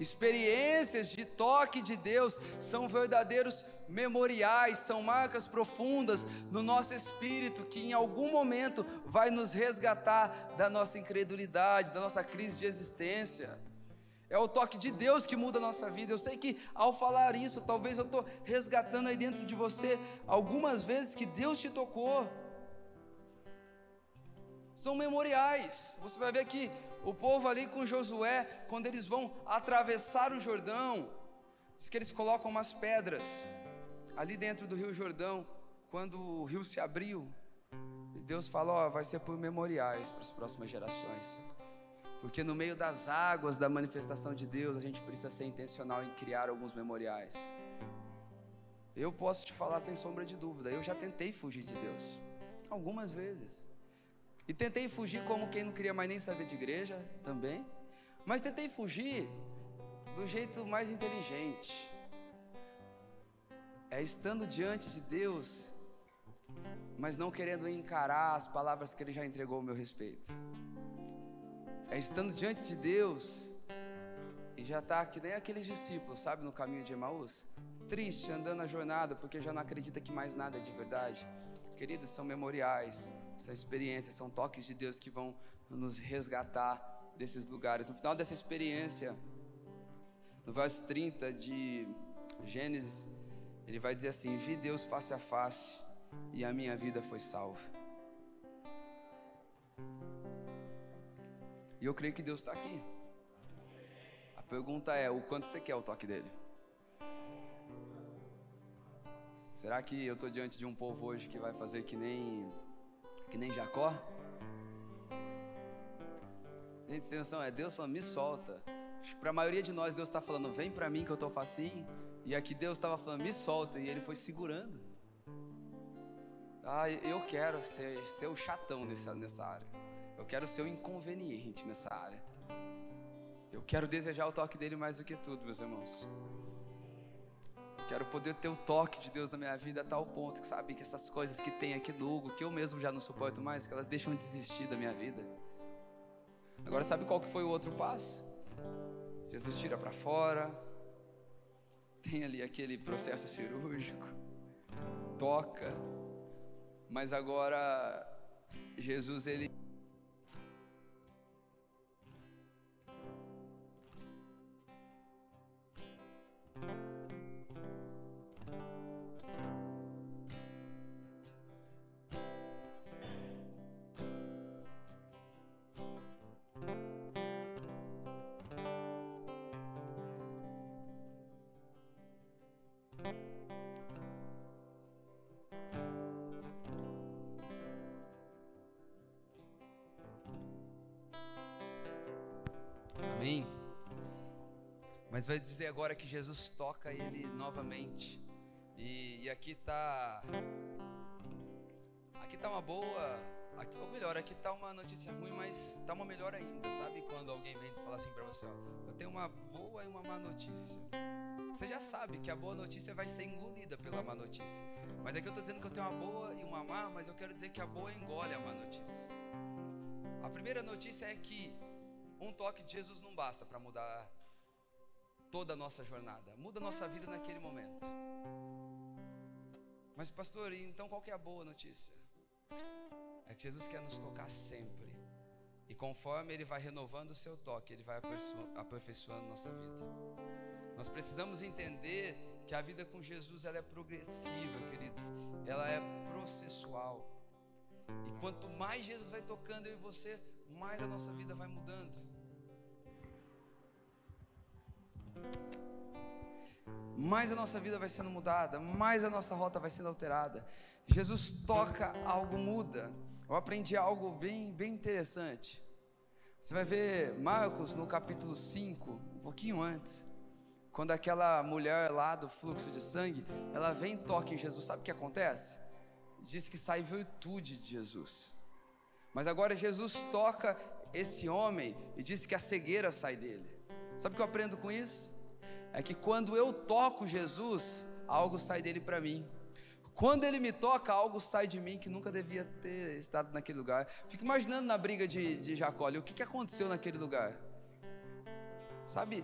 Experiências de toque de Deus são verdadeiros memoriais, são marcas profundas no nosso espírito que em algum momento vai nos resgatar da nossa incredulidade, da nossa crise de existência. É o toque de Deus que muda a nossa vida. Eu sei que ao falar isso, talvez eu estou resgatando aí dentro de você algumas vezes que Deus te tocou. São memoriais. Você vai ver que o povo ali com Josué, quando eles vão atravessar o Jordão, diz que eles colocam umas pedras ali dentro do Rio Jordão, quando o rio se abriu. E Deus falou: vai ser por memoriais para as próximas gerações. Porque no meio das águas da manifestação de Deus, a gente precisa ser intencional em criar alguns memoriais. Eu posso te falar sem sombra de dúvida, eu já tentei fugir de Deus, algumas vezes. E tentei fugir como quem não queria mais nem saber de igreja também. Mas tentei fugir do jeito mais inteligente. É estando diante de Deus, mas não querendo encarar as palavras que Ele já entregou ao meu respeito. É estando diante de Deus e já está que nem aqueles discípulos, sabe, no caminho de Emaús, triste, andando a jornada, porque já não acredita que mais nada é de verdade. Queridos, são memoriais essa experiência, são toques de Deus que vão nos resgatar desses lugares. No final dessa experiência, no verso 30 de Gênesis, ele vai dizer assim: Vi Deus face a face e a minha vida foi salva. E eu creio que Deus está aqui. A pergunta é: o quanto você quer o toque dele? Será que eu estou diante de um povo hoje que vai fazer que nem que nem Jacó? Gente, tem noção? É Deus falando, me solta. Para a maioria de nós, Deus está falando, vem para mim que eu estou facinho. E aqui Deus estava falando, me solta. E ele foi segurando. Ah, eu quero ser, ser o chatão nessa, nessa área. Eu quero ser o inconveniente nessa área. Eu quero desejar o toque dele mais do que tudo, meus irmãos. Quero poder ter o toque de Deus na minha vida a tal ponto que sabe que essas coisas que tem aqui do Hugo, que eu mesmo já não suporto mais, que elas deixam de desistir da minha vida. Agora sabe qual que foi o outro passo? Jesus tira para fora, tem ali aquele processo cirúrgico, toca, mas agora Jesus ele vai dizer agora que Jesus toca ele novamente. E, e aqui está. Aqui está uma boa. Aqui, ou melhor, aqui está uma notícia ruim, mas está uma melhor ainda. Sabe quando alguém vem falar assim para você: ó, Eu tenho uma boa e uma má notícia. Você já sabe que a boa notícia vai ser engolida pela má notícia. Mas aqui eu estou dizendo que eu tenho uma boa e uma má, mas eu quero dizer que a boa engole a má notícia. A primeira notícia é que um toque de Jesus não basta para mudar toda a nossa jornada, muda a nossa vida naquele momento. Mas, pastor, então qual que é a boa notícia? É que Jesus quer nos tocar sempre. E conforme Ele vai renovando o seu toque, Ele vai aperfeiçoando nossa vida. Nós precisamos entender que a vida com Jesus ela é progressiva, queridos. Ela é processual. E quanto mais Jesus vai tocando eu e você, mais a nossa vida vai mudando. Mais a nossa vida vai sendo mudada, mais a nossa rota vai sendo alterada. Jesus toca, algo muda. Eu aprendi algo bem, bem interessante. Você vai ver Marcos no capítulo 5, um pouquinho antes, quando aquela mulher lá do fluxo de sangue, ela vem e toca em Jesus, sabe o que acontece? Diz que sai virtude de Jesus. Mas agora Jesus toca esse homem e diz que a cegueira sai dele. Sabe o que eu aprendo com isso? É que quando eu toco Jesus, algo sai dele para mim. Quando ele me toca, algo sai de mim que nunca devia ter estado naquele lugar. Fico imaginando na briga de, de Jacó, o que, que aconteceu naquele lugar? Sabe,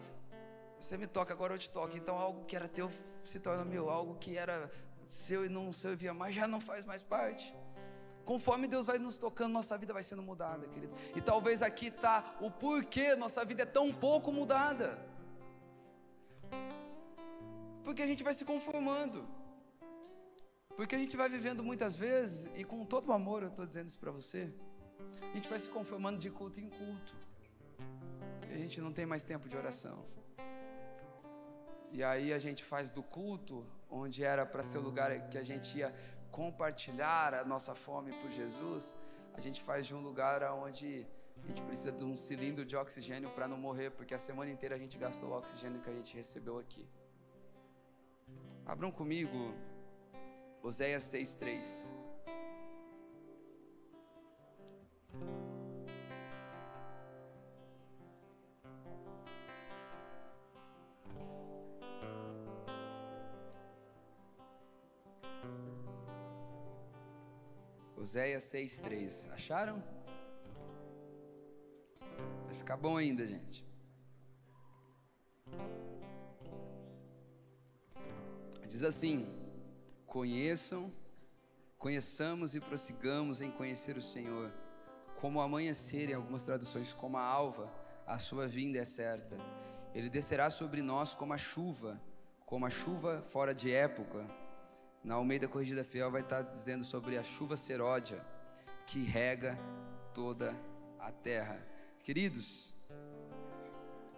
você me toca, agora eu te toco. Então algo que era teu se torna meu, algo que era seu e não servia mais, já não faz mais parte. Conforme Deus vai nos tocando, nossa vida vai sendo mudada, queridos. E talvez aqui está o porquê nossa vida é tão pouco mudada. Porque a gente vai se conformando. Porque a gente vai vivendo muitas vezes, e com todo o amor eu estou dizendo isso para você, a gente vai se conformando de culto em culto. E a gente não tem mais tempo de oração. E aí a gente faz do culto, onde era para ser o lugar que a gente ia compartilhar a nossa fome por Jesus, a gente faz de um lugar onde a gente precisa de um cilindro de oxigênio para não morrer, porque a semana inteira a gente gastou o oxigênio que a gente recebeu aqui. Abram comigo Oséias 6,3. Oséias 6,3. Acharam? Vai ficar bom ainda, gente. Diz assim: Conheçam, conheçamos e prossigamos em conhecer o Senhor. Como amanhecer, em algumas traduções, como a alva, a sua vinda é certa. Ele descerá sobre nós como a chuva, como a chuva fora de época na Almeida Corrigida Fiel vai estar dizendo sobre a chuva seródia que rega toda a terra. Queridos,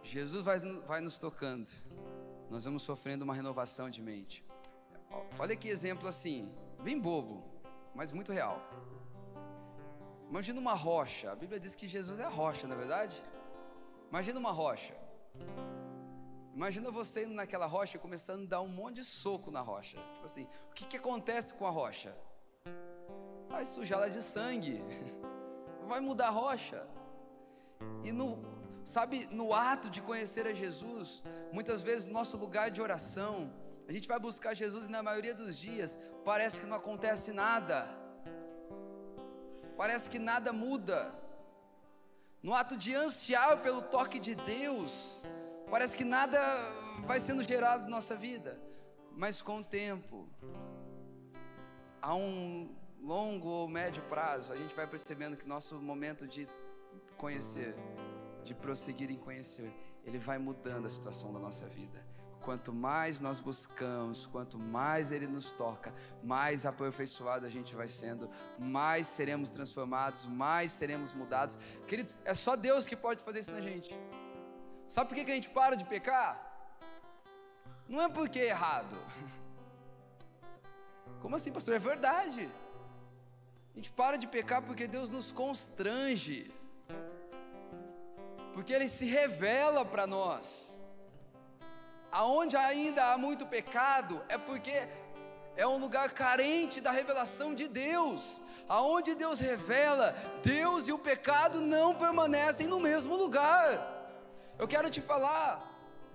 Jesus vai, vai nos tocando, nós vamos sofrendo uma renovação de mente. Olha que exemplo assim, bem bobo, mas muito real. Imagina uma rocha, a Bíblia diz que Jesus é a rocha, não é verdade? Imagina uma rocha. Imagina você indo naquela rocha e começando a dar um monte de soco na rocha. Tipo assim, o que, que acontece com a rocha? Vai sujá-la de sangue, vai mudar a rocha. E no, sabe, no ato de conhecer a Jesus, muitas vezes nosso lugar de oração, a gente vai buscar Jesus e na maioria dos dias parece que não acontece nada. Parece que nada muda. No ato de ansiar pelo toque de Deus, parece que nada vai sendo gerado na nossa vida. Mas com o tempo, a um longo ou médio prazo, a gente vai percebendo que nosso momento de conhecer, de prosseguir em conhecer, ele vai mudando a situação da nossa vida. Quanto mais nós buscamos, quanto mais Ele nos toca, mais aperfeiçoado a gente vai sendo, mais seremos transformados, mais seremos mudados. Queridos, é só Deus que pode fazer isso na gente. Sabe por que a gente para de pecar? Não é porque é errado. Como assim, pastor? É verdade. A gente para de pecar porque Deus nos constrange porque ele se revela para nós. Aonde ainda há muito pecado, é porque é um lugar carente da revelação de Deus. Aonde Deus revela, Deus e o pecado não permanecem no mesmo lugar. Eu quero te falar,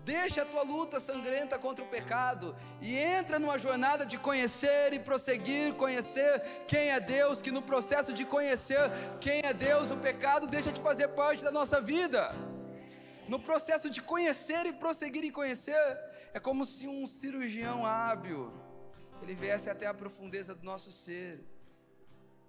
Deixa a tua luta sangrenta contra o pecado e entra numa jornada de conhecer e prosseguir, conhecer quem é Deus, que no processo de conhecer quem é Deus, o pecado deixa de fazer parte da nossa vida. No processo de conhecer e prosseguir em conhecer, é como se um cirurgião hábil ele viesse até a profundeza do nosso ser.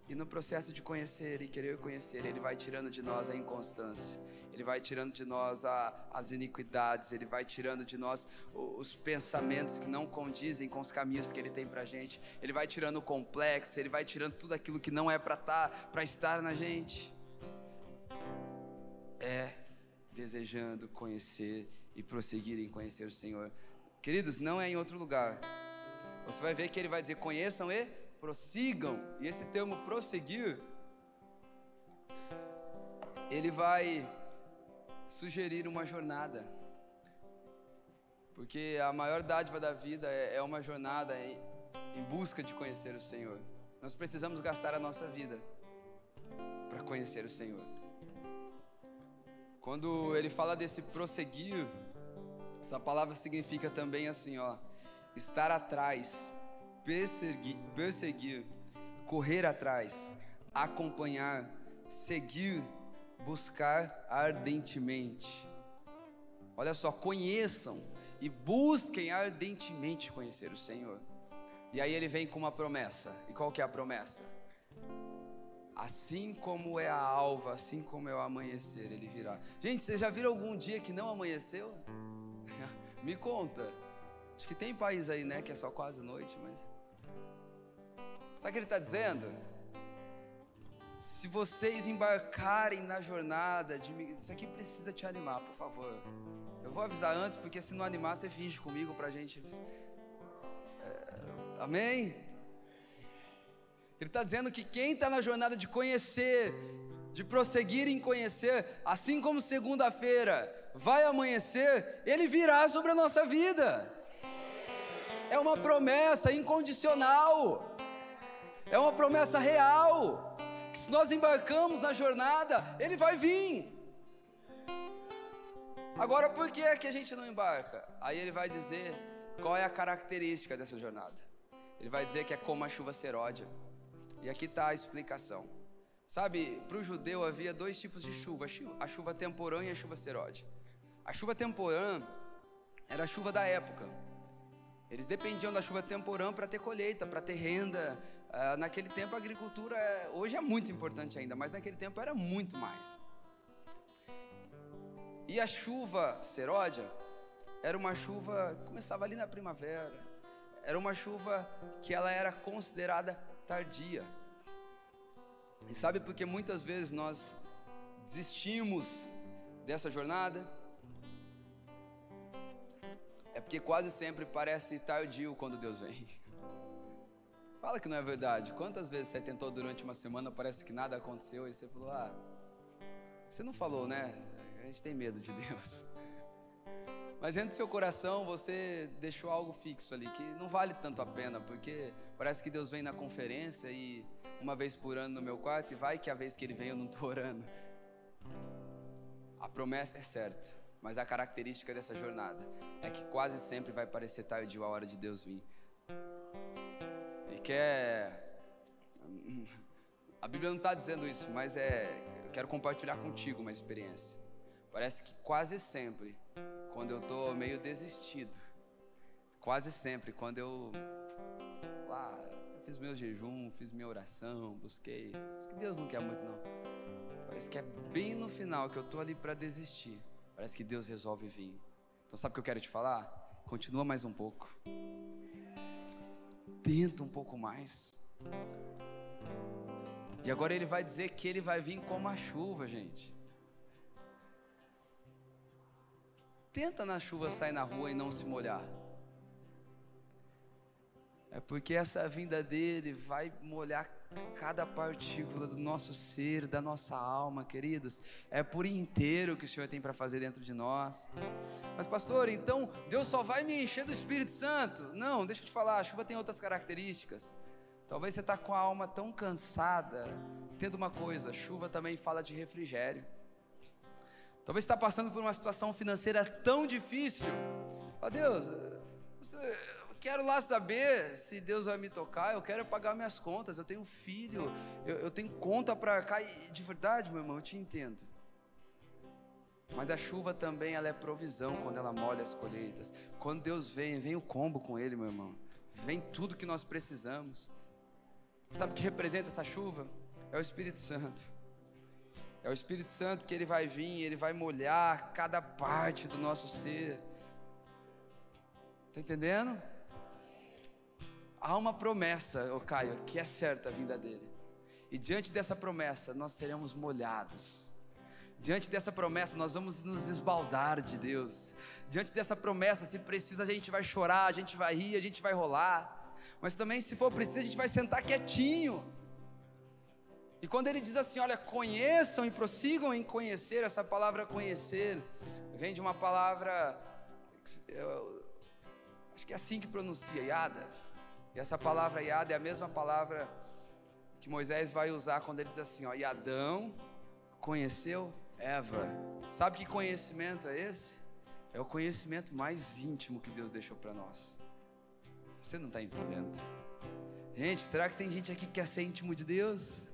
E no processo de conhecer e querer conhecer, ele vai tirando de nós a inconstância ele vai tirando de nós a, as iniquidades, Ele vai tirando de nós os pensamentos que não condizem com os caminhos que Ele tem para a gente, Ele vai tirando o complexo, Ele vai tirando tudo aquilo que não é para tá, para estar na gente. É desejando conhecer e prosseguir em conhecer o Senhor. Queridos, não é em outro lugar. Você vai ver que Ele vai dizer: conheçam e prossigam. E esse termo prosseguir, ele vai sugerir uma jornada. Porque a maior dádiva da vida é, é uma jornada em, busca de conhecer o Senhor. Nós precisamos gastar a nossa vida para conhecer o Senhor. Quando ele fala desse prosseguir, essa palavra significa também assim, ó, estar atrás, perseguir, perseguir, correr atrás, acompanhar, seguir buscar ardentemente. Olha só, conheçam e busquem ardentemente conhecer o Senhor. E aí ele vem com uma promessa. E qual que é a promessa? Assim como é a alva, assim como é o amanhecer, ele virá. Gente, vocês já viram algum dia que não amanheceu? Me conta. Acho que tem país aí, né, que é só quase noite, mas. Sabe o que ele está dizendo? Se vocês embarcarem na jornada, de, isso aqui precisa te animar, por favor. Eu vou avisar antes, porque se não animar, você finge comigo pra gente. É, amém? Ele está dizendo que quem está na jornada de conhecer, de prosseguir em conhecer, assim como segunda-feira vai amanhecer, ele virá sobre a nossa vida. É uma promessa incondicional, é uma promessa real se nós embarcamos na jornada, Ele vai vir. Agora, por que é que a gente não embarca? Aí ele vai dizer qual é a característica dessa jornada. Ele vai dizer que é como a chuva seródia. E aqui está a explicação. Sabe, para o judeu havia dois tipos de chuva: a chuva temporã e a chuva seródia. A chuva temporã era a chuva da época. Eles dependiam da chuva temporã para ter colheita, para ter renda, Uh, naquele tempo a agricultura, hoje é muito importante ainda, mas naquele tempo era muito mais. E a chuva seródia era uma chuva começava ali na primavera. Era uma chuva que ela era considerada tardia. E sabe por que muitas vezes nós desistimos dessa jornada? É porque quase sempre parece tardio quando Deus vem. Fala que não é verdade. Quantas vezes você tentou durante uma semana, parece que nada aconteceu, e você falou: Ah, você não falou, né? A gente tem medo de Deus. Mas dentro do seu coração você deixou algo fixo ali, que não vale tanto a pena, porque parece que Deus vem na conferência e uma vez por ano no meu quarto, e vai que a vez que Ele vem eu não estou orando. A promessa é certa, mas a característica dessa jornada é que quase sempre vai parecer tardio a hora de Deus vir. Quer. A Bíblia não está dizendo isso, mas é. Eu quero compartilhar contigo uma experiência. Parece que quase sempre quando eu tô meio desistido. Quase sempre, quando eu lá fiz meu jejum, fiz minha oração, busquei. Mas que Deus não quer muito não. Parece que é bem no final que eu tô ali para desistir. Parece que Deus resolve vir. Então sabe o que eu quero te falar? Continua mais um pouco. Tenta um pouco mais. E agora ele vai dizer que ele vai vir como a chuva, gente. Tenta na chuva sair na rua e não se molhar. É porque essa vinda dele vai molhar cada partícula do nosso ser, da nossa alma, queridos. É por inteiro que o Senhor tem para fazer dentro de nós. Mas, pastor, então Deus só vai me encher do Espírito Santo? Não, deixa eu te falar, a chuva tem outras características. Talvez você está com a alma tão cansada. Entenda uma coisa: chuva também fala de refrigério. Talvez está passando por uma situação financeira tão difícil. Ó oh, Deus, eu quero lá saber se Deus vai me tocar. Eu quero pagar minhas contas. Eu tenho filho, eu, eu tenho conta para. E de verdade, meu irmão, eu te entendo. Mas a chuva também ela é provisão quando ela molha as colheitas. Quando Deus vem, vem o combo com Ele, meu irmão. Vem tudo que nós precisamos. Sabe o que representa essa chuva? É o Espírito Santo. É o Espírito Santo que ele vai vir, ele vai molhar cada parte do nosso ser. Está entendendo? Há uma promessa, ô Caio, que é certa a vinda dele. E diante dessa promessa, nós seremos molhados. Diante dessa promessa, nós vamos nos esbaldar de Deus. Diante dessa promessa, se precisa, a gente vai chorar, a gente vai rir, a gente vai rolar. Mas também, se for preciso, a gente vai sentar quietinho. E quando ele diz assim, olha, conheçam e prossigam em conhecer, essa palavra conhecer vem de uma palavra, eu, acho que é assim que pronuncia, Yada. E essa palavra Yada é a mesma palavra que Moisés vai usar quando ele diz assim, ó, Adão conheceu Eva. Sabe que conhecimento é esse? É o conhecimento mais íntimo que Deus deixou para nós. Você não está entendendo? Gente, será que tem gente aqui que quer ser íntimo de Deus?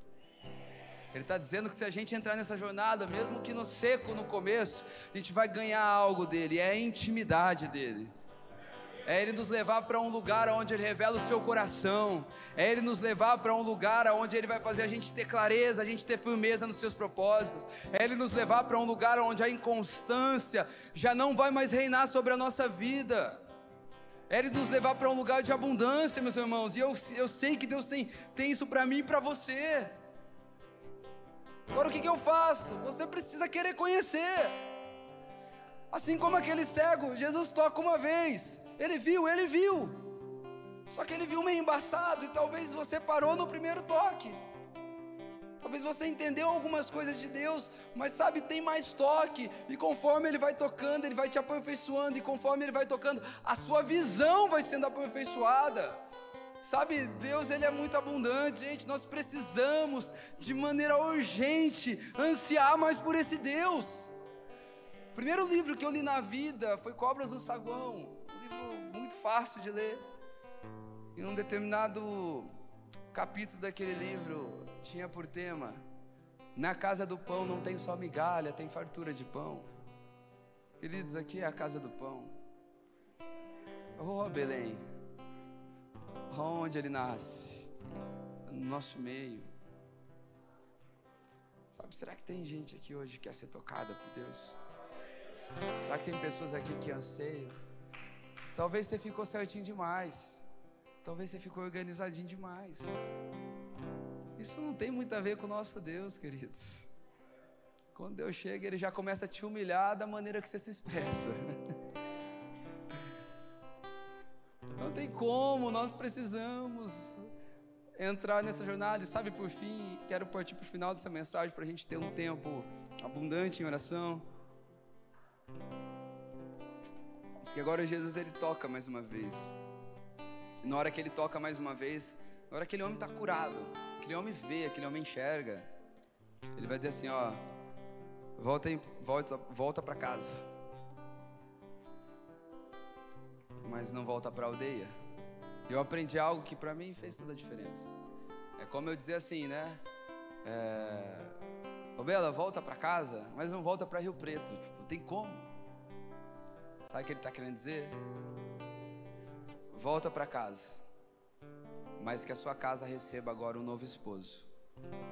Ele está dizendo que se a gente entrar nessa jornada, mesmo que no seco no começo, a gente vai ganhar algo dele, é a intimidade dele. É Ele nos levar para um lugar onde Ele revela o seu coração. É Ele nos levar para um lugar onde Ele vai fazer a gente ter clareza, a gente ter firmeza nos seus propósitos. É Ele nos levar para um lugar onde a inconstância já não vai mais reinar sobre a nossa vida. É Ele nos levar para um lugar de abundância, meus irmãos. E eu, eu sei que Deus tem, tem isso para mim e para você. Agora o que, que eu faço? Você precisa querer conhecer. Assim como aquele cego, Jesus toca uma vez. Ele viu, ele viu. Só que ele viu meio embaçado e talvez você parou no primeiro toque. Talvez você entendeu algumas coisas de Deus, mas sabe, tem mais toque. E conforme Ele vai tocando, Ele vai te aperfeiçoando. E conforme Ele vai tocando, a sua visão vai sendo aperfeiçoada. Sabe, Deus ele é muito abundante, gente. Nós precisamos de maneira urgente ansiar mais por esse Deus. O primeiro livro que eu li na vida foi Cobras no Saguão, livro muito fácil de ler. E num determinado capítulo daquele livro tinha por tema: Na casa do pão não tem só migalha, tem fartura de pão. Queridos, aqui é a casa do pão. Oh, Belém. Onde ele nasce? No nosso meio. Sabe, será que tem gente aqui hoje que quer ser tocada por Deus? Será que tem pessoas aqui que anseiam? Talvez você ficou certinho demais. Talvez você ficou organizadinho demais. Isso não tem muito a ver com o nosso Deus, queridos. Quando Deus chega, Ele já começa a te humilhar da maneira que você se expressa. Não tem como, nós precisamos entrar nessa jornada. E sabe, por fim, quero partir para o final dessa mensagem para a gente ter um tempo abundante em oração. Que agora Jesus ele toca mais uma vez. E na hora que ele toca mais uma vez, na hora que aquele homem está curado, aquele homem vê, aquele homem enxerga, ele vai dizer assim: ó, volta, volta, volta para casa, mas não volta para a aldeia. Eu aprendi algo que para mim fez toda a diferença. É como eu dizer assim, né? É... Ô Bela, volta para casa, mas não volta para Rio Preto. Tipo, tem como? Sabe o que ele está querendo dizer? Volta para casa, mas que a sua casa receba agora um novo esposo.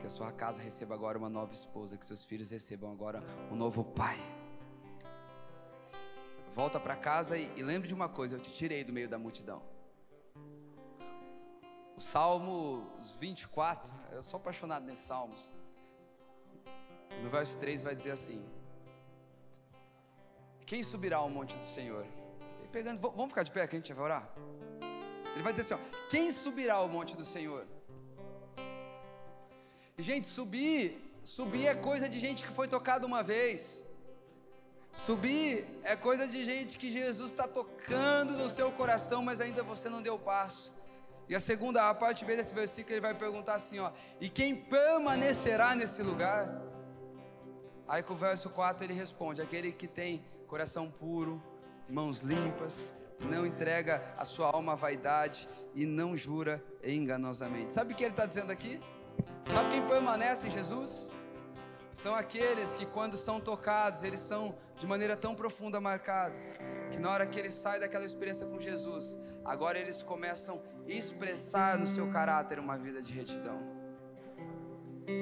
Que a sua casa receba agora uma nova esposa. Que seus filhos recebam agora um novo pai. Volta para casa e, e lembre de uma coisa: eu te tirei do meio da multidão. O Salmo 24, eu sou apaixonado nesses salmos. No verso 3 vai dizer assim: Quem subirá ao monte do Senhor? E pegando, vamos ficar de pé que a gente vai orar? Ele vai dizer assim: ó, Quem subirá ao monte do Senhor? E, gente, subir, subir é coisa de gente que foi tocada uma vez. Subir é coisa de gente que Jesus está tocando no seu coração, mas ainda você não deu passo. E a segunda a parte B desse versículo ele vai perguntar assim, ó: "E quem permanecerá nesse lugar?" Aí com o verso 4 ele responde: "Aquele que tem coração puro, mãos limpas, não entrega a sua alma à vaidade e não jura enganosamente." Sabe o que ele está dizendo aqui? Sabe quem permanece em Jesus? São aqueles que, quando são tocados, eles são de maneira tão profunda marcados, que na hora que eles saem daquela experiência com Jesus, agora eles começam a expressar no seu caráter uma vida de retidão.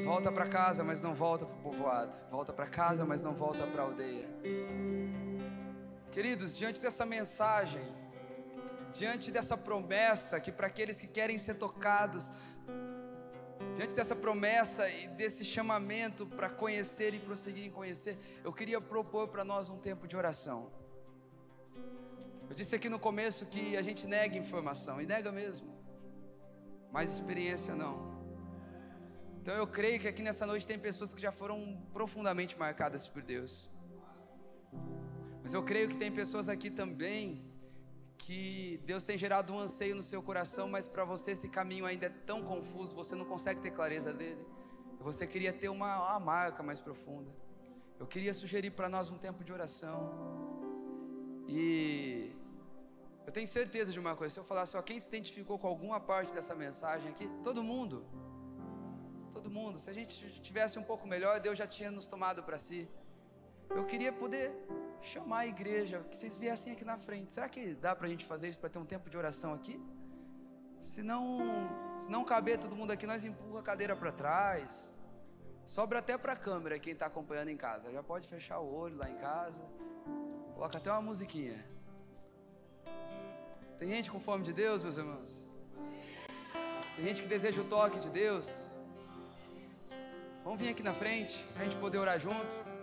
Volta para casa, mas não volta para o povoado. Volta para casa, mas não volta para a aldeia. Queridos, diante dessa mensagem, diante dessa promessa que para aqueles que querem ser tocados Diante dessa promessa e desse chamamento para conhecer e prosseguir em conhecer, eu queria propor para nós um tempo de oração. Eu disse aqui no começo que a gente nega informação, e nega mesmo, mas experiência não. Então eu creio que aqui nessa noite tem pessoas que já foram profundamente marcadas por Deus. Mas eu creio que tem pessoas aqui também que Deus tem gerado um anseio no seu coração, mas para você esse caminho ainda é tão confuso, você não consegue ter clareza dele. Você queria ter uma, uma marca mais profunda. Eu queria sugerir para nós um tempo de oração. E eu tenho certeza de uma coisa: se eu falasse, ó, quem se identificou com alguma parte dessa mensagem aqui, todo mundo. Todo mundo. Se a gente tivesse um pouco melhor, Deus já tinha nos tomado para si. Eu queria poder chamar a igreja, que vocês viessem aqui na frente. Será que dá para a gente fazer isso para ter um tempo de oração aqui? Se não, se não caber todo mundo aqui, nós empurra a cadeira para trás. Sobra até para a câmera quem está acompanhando em casa. Já pode fechar o olho lá em casa. Coloca até uma musiquinha. Tem gente com fome de Deus, meus irmãos? Tem gente que deseja o toque de Deus? Vamos vir aqui na frente para a gente poder orar junto.